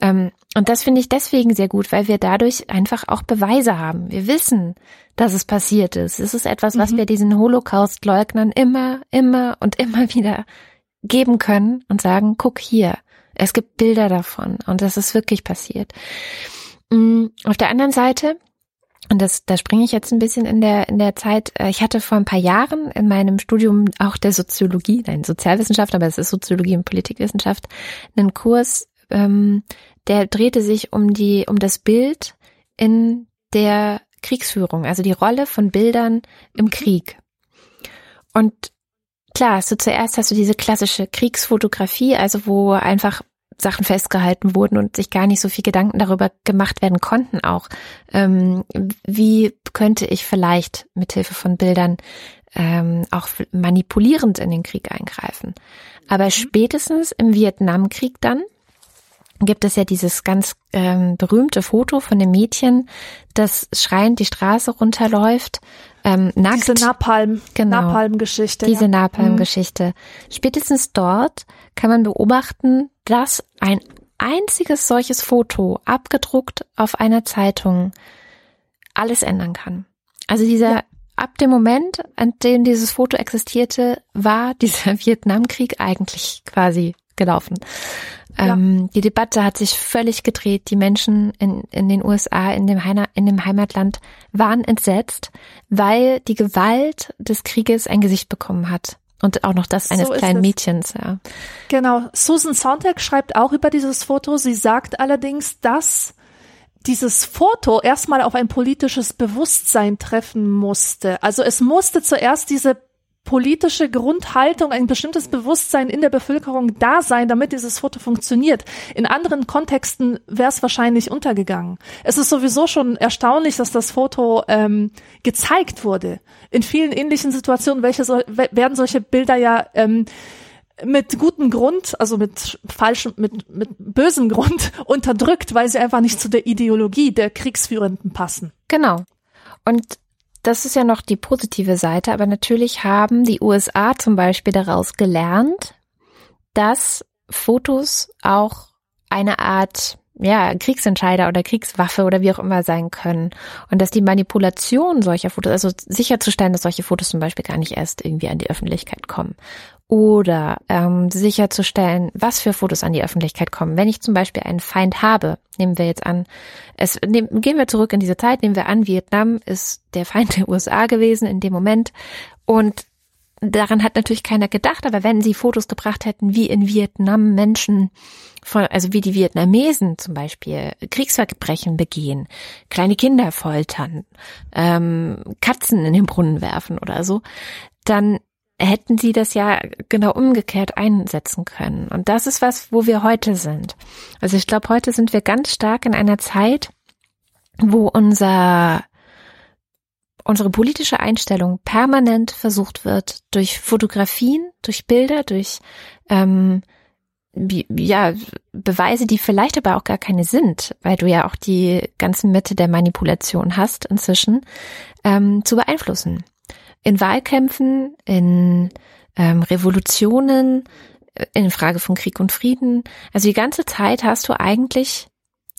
Ähm, und das finde ich deswegen sehr gut, weil wir dadurch einfach auch Beweise haben. Wir wissen, dass es passiert ist. Es ist etwas, was mhm. wir diesen Holocaust-Leugnern immer, immer und immer wieder geben können und sagen, guck hier, es gibt Bilder davon und das ist wirklich passiert. Mm, auf der anderen Seite und das, da springe ich jetzt ein bisschen in der, in der Zeit. Äh, ich hatte vor ein paar Jahren in meinem Studium auch der Soziologie, nein, Sozialwissenschaft, aber es ist Soziologie und Politikwissenschaft, einen Kurs, ähm, der drehte sich um die, um das Bild in der Kriegsführung, also die Rolle von Bildern im Krieg. Und klar, hast du zuerst hast du diese klassische Kriegsfotografie, also wo einfach Sachen festgehalten wurden und sich gar nicht so viel Gedanken darüber gemacht werden konnten auch. Ähm, wie könnte ich vielleicht mithilfe von Bildern ähm, auch manipulierend in den Krieg eingreifen? Aber mhm. spätestens im Vietnamkrieg dann gibt es ja dieses ganz ähm, berühmte Foto von dem Mädchen, das schreiend die Straße runterläuft, ähm, nackt. Diese Napalm, genau, Napalm-Geschichte. Diese ja. Napalm-Geschichte. Mhm. Spätestens dort kann man beobachten, dass ein einziges solches Foto abgedruckt auf einer Zeitung alles ändern kann. Also dieser, ja. ab dem Moment, an dem dieses Foto existierte, war dieser Vietnamkrieg eigentlich quasi gelaufen. Ja. Ähm, die Debatte hat sich völlig gedreht. Die Menschen in, in den USA, in dem, Heina, in dem Heimatland, waren entsetzt, weil die Gewalt des Krieges ein Gesicht bekommen hat. Und auch noch das eines so kleinen Mädchens, ja. Genau. Susan Sontag schreibt auch über dieses Foto. Sie sagt allerdings, dass dieses Foto erstmal auf ein politisches Bewusstsein treffen musste. Also es musste zuerst diese politische Grundhaltung, ein bestimmtes Bewusstsein in der Bevölkerung da sein, damit dieses Foto funktioniert. In anderen Kontexten wäre es wahrscheinlich untergegangen. Es ist sowieso schon erstaunlich, dass das Foto ähm, gezeigt wurde. In vielen ähnlichen Situationen welche so, werden solche Bilder ja ähm, mit gutem Grund, also mit falschem, mit, mit bösem Grund unterdrückt, weil sie einfach nicht zu der Ideologie der Kriegsführenden passen. Genau. Und das ist ja noch die positive Seite, aber natürlich haben die USA zum Beispiel daraus gelernt, dass Fotos auch eine Art ja, Kriegsentscheider oder Kriegswaffe oder wie auch immer sein können. Und dass die Manipulation solcher Fotos, also sicherzustellen, dass solche Fotos zum Beispiel gar nicht erst irgendwie an die Öffentlichkeit kommen oder ähm, sicherzustellen, was für Fotos an die Öffentlichkeit kommen. Wenn ich zum Beispiel einen Feind habe, nehmen wir jetzt an, es nehm, gehen wir zurück in diese Zeit, nehmen wir an, Vietnam ist der Feind der USA gewesen in dem Moment und daran hat natürlich keiner gedacht, aber wenn sie Fotos gebracht hätten, wie in Vietnam Menschen von, also wie die Vietnamesen zum Beispiel Kriegsverbrechen begehen, kleine Kinder foltern, ähm, Katzen in den Brunnen werfen oder so, dann hätten sie das ja genau umgekehrt einsetzen können. Und das ist was, wo wir heute sind. Also ich glaube, heute sind wir ganz stark in einer Zeit, wo unser unsere politische Einstellung permanent versucht wird durch Fotografien, durch Bilder, durch ähm, ja Beweise, die vielleicht aber auch gar keine sind, weil du ja auch die ganzen Mitte der Manipulation hast inzwischen, ähm, zu beeinflussen in Wahlkämpfen, in ähm, Revolutionen, äh, in Frage von Krieg und Frieden. Also die ganze Zeit hast du eigentlich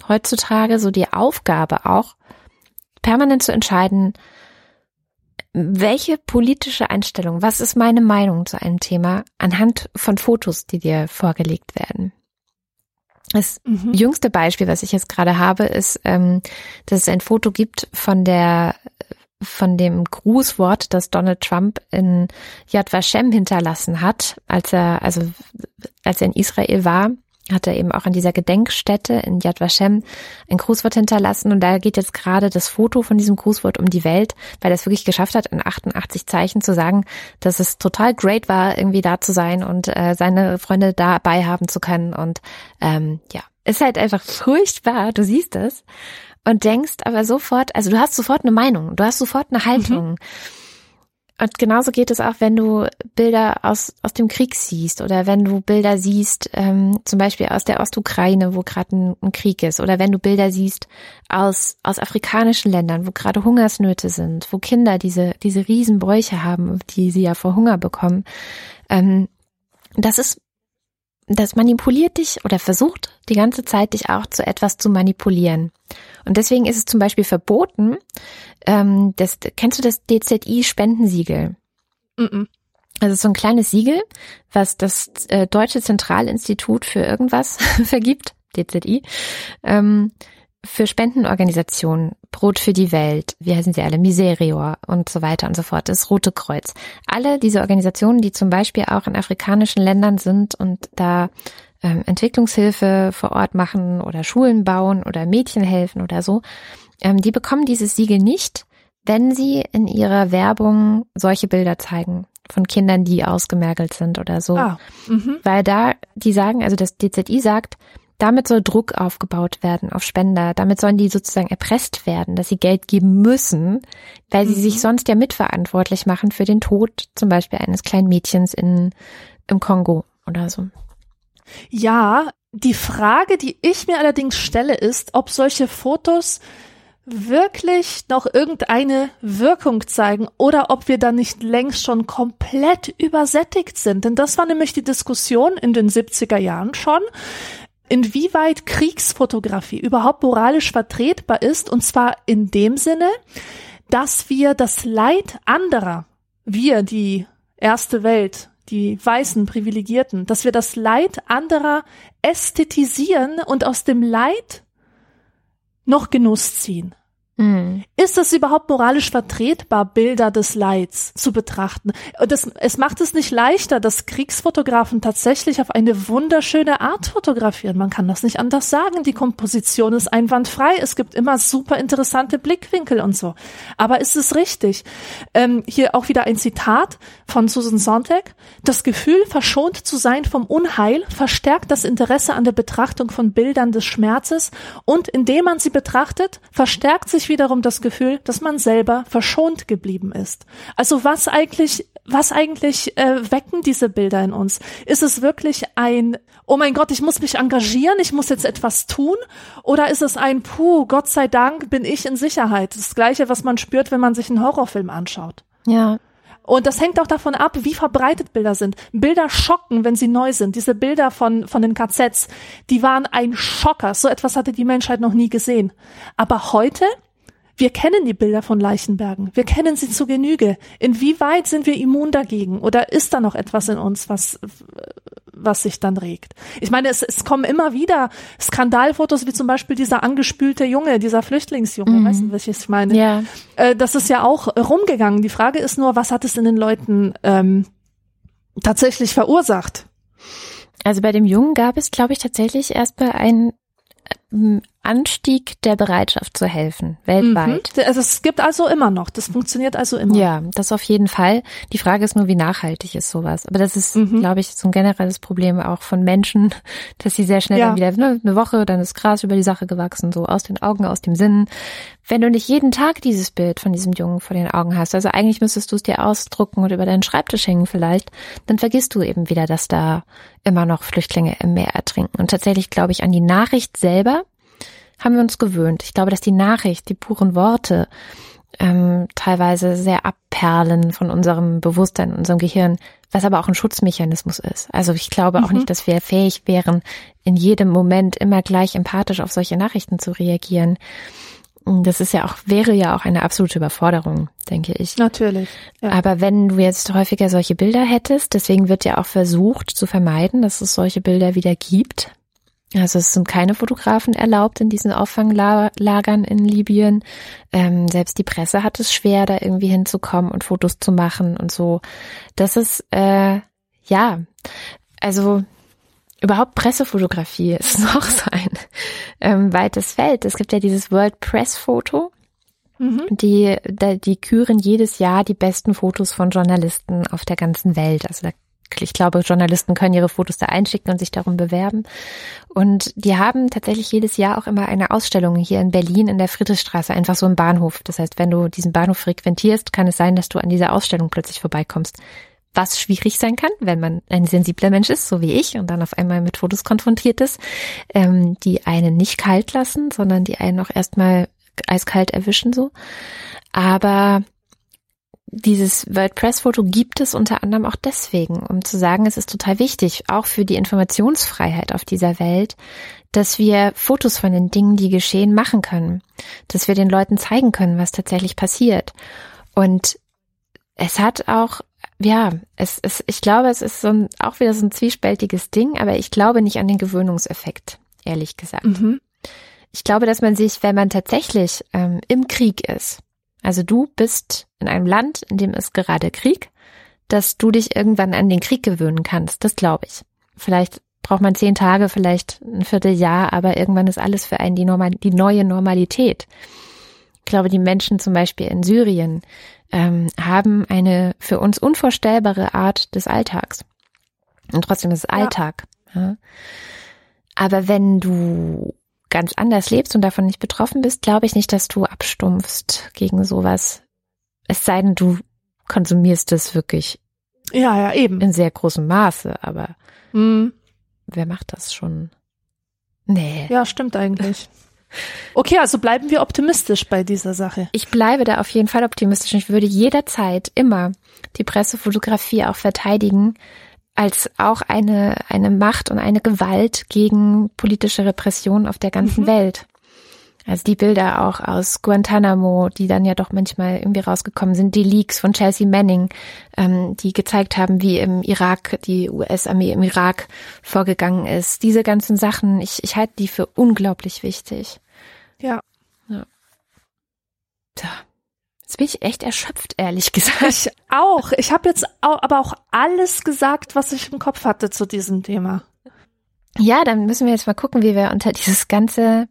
heutzutage so die Aufgabe auch, permanent zu entscheiden, welche politische Einstellung, was ist meine Meinung zu einem Thema anhand von Fotos, die dir vorgelegt werden. Das mhm. jüngste Beispiel, was ich jetzt gerade habe, ist, ähm, dass es ein Foto gibt von der von dem Grußwort, das Donald Trump in Yad Vashem hinterlassen hat, als er, also, als er in Israel war, hat er eben auch an dieser Gedenkstätte in Yad Vashem ein Grußwort hinterlassen. Und da geht jetzt gerade das Foto von diesem Grußwort um die Welt, weil er es wirklich geschafft hat, in 88 Zeichen zu sagen, dass es total great war, irgendwie da zu sein und äh, seine Freunde dabei haben zu können. Und ähm, ja, ist halt einfach furchtbar, du siehst es und denkst aber sofort, also du hast sofort eine Meinung, du hast sofort eine Haltung. Mhm. Und genauso geht es auch, wenn du Bilder aus, aus dem Krieg siehst oder wenn du Bilder siehst, ähm, zum Beispiel aus der Ostukraine, wo gerade ein, ein, Krieg ist, oder wenn du Bilder siehst aus, aus afrikanischen Ländern, wo gerade Hungersnöte sind, wo Kinder diese, diese Riesenbräuche haben, die sie ja vor Hunger bekommen. Ähm, das ist das manipuliert dich oder versucht die ganze Zeit dich auch zu etwas zu manipulieren. Und deswegen ist es zum Beispiel verboten, ähm, das, kennst du das DZI-Spendensiegel? Mm -mm. Also so ein kleines Siegel, was das äh, Deutsche Zentralinstitut für irgendwas vergibt, DZI, ähm, für Spendenorganisationen, Brot für die Welt, wie heißen sie alle, Miserior und so weiter und so fort, das Rote Kreuz. Alle diese Organisationen, die zum Beispiel auch in afrikanischen Ländern sind und da ähm, Entwicklungshilfe vor Ort machen oder Schulen bauen oder Mädchen helfen oder so, ähm, die bekommen dieses Siegel nicht, wenn sie in ihrer Werbung solche Bilder zeigen von Kindern, die ausgemergelt sind oder so. Ah, mhm. Weil da, die sagen, also das DZI sagt, damit soll Druck aufgebaut werden auf Spender. Damit sollen die sozusagen erpresst werden, dass sie Geld geben müssen, weil sie mhm. sich sonst ja mitverantwortlich machen für den Tod zum Beispiel eines kleinen Mädchens in, im Kongo oder so. Ja, die Frage, die ich mir allerdings stelle, ist, ob solche Fotos wirklich noch irgendeine Wirkung zeigen oder ob wir da nicht längst schon komplett übersättigt sind. Denn das war nämlich die Diskussion in den 70er Jahren schon inwieweit Kriegsfotografie überhaupt moralisch vertretbar ist, und zwar in dem Sinne, dass wir das Leid anderer, wir, die erste Welt, die weißen Privilegierten, dass wir das Leid anderer ästhetisieren und aus dem Leid noch Genuss ziehen. Mhm. Ist es überhaupt moralisch vertretbar, Bilder des Leids zu betrachten? Das, es macht es nicht leichter, dass Kriegsfotografen tatsächlich auf eine wunderschöne Art fotografieren. Man kann das nicht anders sagen. Die Komposition ist einwandfrei. Es gibt immer super interessante Blickwinkel und so. Aber ist es richtig? Ähm, hier auch wieder ein Zitat von Susan Sontag. Das Gefühl, verschont zu sein vom Unheil, verstärkt das Interesse an der Betrachtung von Bildern des Schmerzes und indem man sie betrachtet, verstärkt sich wiederum das Gefühl, dass man selber verschont geblieben ist. Also was eigentlich, was eigentlich äh, wecken diese Bilder in uns? Ist es wirklich ein, oh mein Gott, ich muss mich engagieren, ich muss jetzt etwas tun? Oder ist es ein, puh, Gott sei Dank bin ich in Sicherheit? Das gleiche, was man spürt, wenn man sich einen Horrorfilm anschaut. Ja. Und das hängt auch davon ab, wie verbreitet Bilder sind. Bilder schocken, wenn sie neu sind. Diese Bilder von, von den KZs, die waren ein Schocker. So etwas hatte die Menschheit noch nie gesehen. Aber heute wir kennen die Bilder von Leichenbergen. Wir kennen sie zu Genüge. Inwieweit sind wir immun dagegen? Oder ist da noch etwas in uns, was, was sich dann regt? Ich meine, es, es kommen immer wieder Skandalfotos, wie zum Beispiel dieser angespülte Junge, dieser Flüchtlingsjunge, mhm. weißt du, welches ich meine? Ja. Äh, das ist ja auch rumgegangen. Die Frage ist nur, was hat es in den Leuten ähm, tatsächlich verursacht? Also bei dem Jungen gab es, glaube ich, tatsächlich erst bei ein Anstieg der Bereitschaft zu helfen, weltweit. Mhm. Also es gibt also immer noch, das funktioniert also immer. Ja, das auf jeden Fall. Die Frage ist nur, wie nachhaltig ist sowas. Aber das ist, mhm. glaube ich, so ein generelles Problem auch von Menschen, dass sie sehr schnell ja. dann wieder, ne, eine Woche, dann ist Gras über die Sache gewachsen, so aus den Augen, aus dem Sinn. Wenn du nicht jeden Tag dieses Bild von diesem Jungen vor den Augen hast, also eigentlich müsstest du es dir ausdrucken oder über deinen Schreibtisch hängen vielleicht, dann vergisst du eben wieder, dass da immer noch Flüchtlinge im Meer ertrinken. Und tatsächlich glaube ich an die Nachricht selber, haben wir uns gewöhnt. Ich glaube, dass die Nachricht, die puren Worte ähm, teilweise sehr abperlen von unserem Bewusstsein, unserem Gehirn, was aber auch ein Schutzmechanismus ist. Also ich glaube mhm. auch nicht, dass wir fähig wären, in jedem Moment immer gleich empathisch auf solche Nachrichten zu reagieren. Das ist ja auch, wäre ja auch eine absolute Überforderung, denke ich. Natürlich. Ja. Aber wenn du jetzt häufiger solche Bilder hättest, deswegen wird ja auch versucht zu vermeiden, dass es solche Bilder wieder gibt, also es sind keine Fotografen erlaubt in diesen Auffanglagern in Libyen. Ähm, selbst die Presse hat es schwer, da irgendwie hinzukommen und Fotos zu machen und so. Das ist äh, ja, also überhaupt Pressefotografie ist noch so ein ähm, weites Feld. Es gibt ja dieses World Press Foto. Mhm. Die, die küren jedes Jahr die besten Fotos von Journalisten auf der ganzen Welt. Also da ich glaube, Journalisten können ihre Fotos da einschicken und sich darum bewerben. Und die haben tatsächlich jedes Jahr auch immer eine Ausstellung hier in Berlin in der Friedrichstraße, einfach so im Bahnhof. Das heißt, wenn du diesen Bahnhof frequentierst, kann es sein, dass du an dieser Ausstellung plötzlich vorbeikommst. Was schwierig sein kann, wenn man ein sensibler Mensch ist, so wie ich, und dann auf einmal mit Fotos konfrontiert ist, ähm, die einen nicht kalt lassen, sondern die einen auch erstmal eiskalt erwischen so. Aber dieses WordPress-Foto gibt es unter anderem auch deswegen, um zu sagen, es ist total wichtig, auch für die Informationsfreiheit auf dieser Welt, dass wir Fotos von den Dingen, die geschehen, machen können, dass wir den Leuten zeigen können, was tatsächlich passiert. Und es hat auch, ja, es ist, ich glaube, es ist so ein, auch wieder so ein zwiespältiges Ding, aber ich glaube nicht an den Gewöhnungseffekt, ehrlich gesagt. Mhm. Ich glaube, dass man sich, wenn man tatsächlich ähm, im Krieg ist, also du bist in einem Land, in dem es gerade Krieg, dass du dich irgendwann an den Krieg gewöhnen kannst. Das glaube ich. Vielleicht braucht man zehn Tage, vielleicht ein Vierteljahr, aber irgendwann ist alles für einen die, Normal die neue Normalität. Ich glaube, die Menschen zum Beispiel in Syrien ähm, haben eine für uns unvorstellbare Art des Alltags. Und trotzdem ist es ja. Alltag. Ja. Aber wenn du ganz anders lebst und davon nicht betroffen bist, glaube ich nicht, dass du abstumpfst gegen sowas. Es sei denn, du konsumierst es wirklich. Ja, ja, eben. In sehr großem Maße, aber mhm. wer macht das schon? Nee. Ja, stimmt eigentlich. Okay, also bleiben wir optimistisch bei dieser Sache. Ich bleibe da auf jeden Fall optimistisch. Ich würde jederzeit immer die Pressefotografie auch verteidigen, als auch eine, eine Macht und eine Gewalt gegen politische Repression auf der ganzen mhm. Welt. Also die Bilder auch aus Guantanamo, die dann ja doch manchmal irgendwie rausgekommen sind, die Leaks von Chelsea Manning, ähm, die gezeigt haben, wie im Irak die US-Armee im Irak vorgegangen ist. Diese ganzen Sachen, ich, ich halte die für unglaublich wichtig. Ja. ja. Tja. Jetzt bin ich echt erschöpft, ehrlich gesagt. Ich auch. Ich habe jetzt auch, aber auch alles gesagt, was ich im Kopf hatte zu diesem Thema. Ja, dann müssen wir jetzt mal gucken, wie wir unter dieses ganze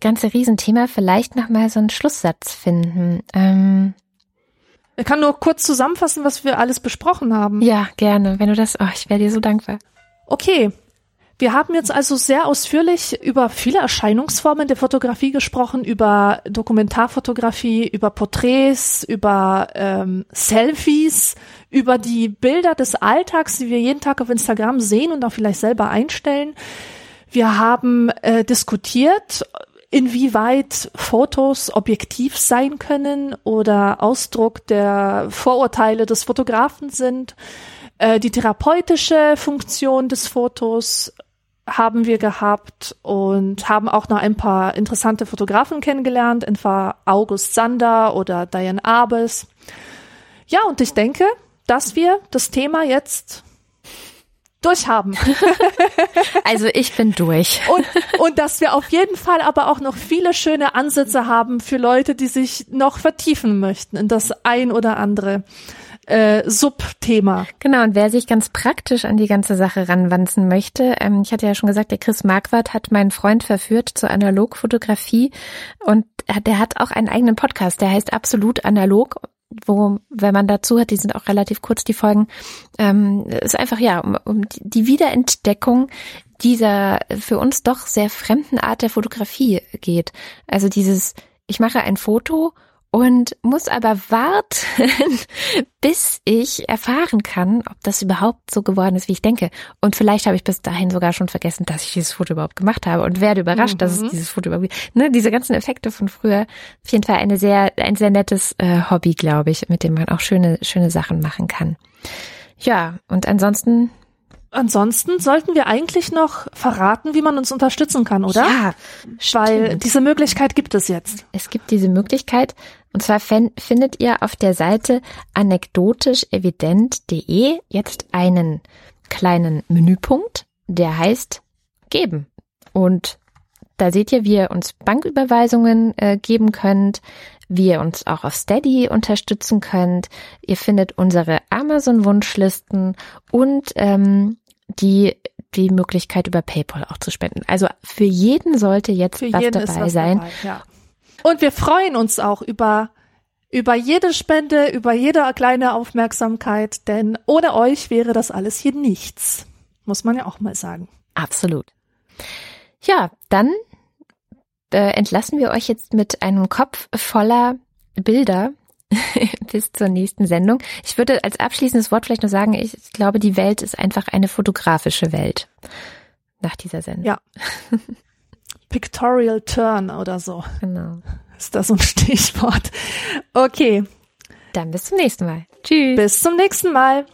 ganze Riesenthema vielleicht nochmal so einen Schlusssatz finden. Ähm, ich kann nur kurz zusammenfassen, was wir alles besprochen haben. Ja, gerne. Wenn du das, oh, ich wäre dir so dankbar. Okay. Wir haben jetzt also sehr ausführlich über viele Erscheinungsformen der Fotografie gesprochen, über Dokumentarfotografie, über Porträts, über ähm, Selfies, über die Bilder des Alltags, die wir jeden Tag auf Instagram sehen und auch vielleicht selber einstellen. Wir haben äh, diskutiert, inwieweit Fotos objektiv sein können oder Ausdruck der Vorurteile des Fotografen sind. Äh, die therapeutische Funktion des Fotos haben wir gehabt und haben auch noch ein paar interessante Fotografen kennengelernt, etwa August Sander oder Diane Abes. Ja, und ich denke, dass wir das Thema jetzt durchhaben. also ich bin durch. Und, und dass wir auf jeden Fall aber auch noch viele schöne Ansätze haben für Leute, die sich noch vertiefen möchten in das ein oder andere äh, Subthema. Genau, und wer sich ganz praktisch an die ganze Sache ranwanzen möchte, ähm, ich hatte ja schon gesagt, der Chris Marquardt hat meinen Freund verführt zur Analogfotografie und der hat auch einen eigenen Podcast, der heißt Absolut Analog wo, wenn man dazu hat, die sind auch relativ kurz, die Folgen, ähm, ist einfach ja um, um die Wiederentdeckung dieser für uns doch sehr fremden Art der Fotografie geht. Also dieses, ich mache ein Foto und muss aber warten, bis ich erfahren kann, ob das überhaupt so geworden ist, wie ich denke. Und vielleicht habe ich bis dahin sogar schon vergessen, dass ich dieses Foto überhaupt gemacht habe und werde überrascht, mhm. dass es mhm. dieses Foto überhaupt ne, diese ganzen Effekte von früher. Auf jeden Fall eine sehr, ein sehr nettes äh, Hobby, glaube ich, mit dem man auch schöne, schöne Sachen machen kann. Ja, und ansonsten Ansonsten sollten wir eigentlich noch verraten, wie man uns unterstützen kann, oder? Ja, weil stimmt. diese Möglichkeit gibt es jetzt. Es gibt diese Möglichkeit und zwar findet ihr auf der Seite anekdotischevident.de jetzt einen kleinen Menüpunkt, der heißt geben. Und da seht ihr, wie ihr uns Banküberweisungen äh, geben könnt, wie ihr uns auch auf Steady unterstützen könnt. Ihr findet unsere Amazon-Wunschlisten und ähm, die die Möglichkeit über PayPal auch zu spenden. Also für jeden sollte jetzt für was dabei was sein. Dabei, ja. Und wir freuen uns auch über über jede Spende, über jede kleine Aufmerksamkeit, denn ohne euch wäre das alles hier nichts. Muss man ja auch mal sagen. Absolut. Ja, dann äh, entlassen wir euch jetzt mit einem Kopf voller Bilder bis zur nächsten Sendung. Ich würde als abschließendes Wort vielleicht nur sagen, ich glaube, die Welt ist einfach eine fotografische Welt nach dieser Sendung. Ja. Pictorial Turn oder so. Genau. Ist das so ein Stichwort? Okay. Dann bis zum nächsten Mal. Tschüss. Bis zum nächsten Mal.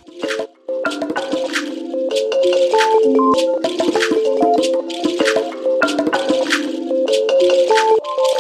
Thank you.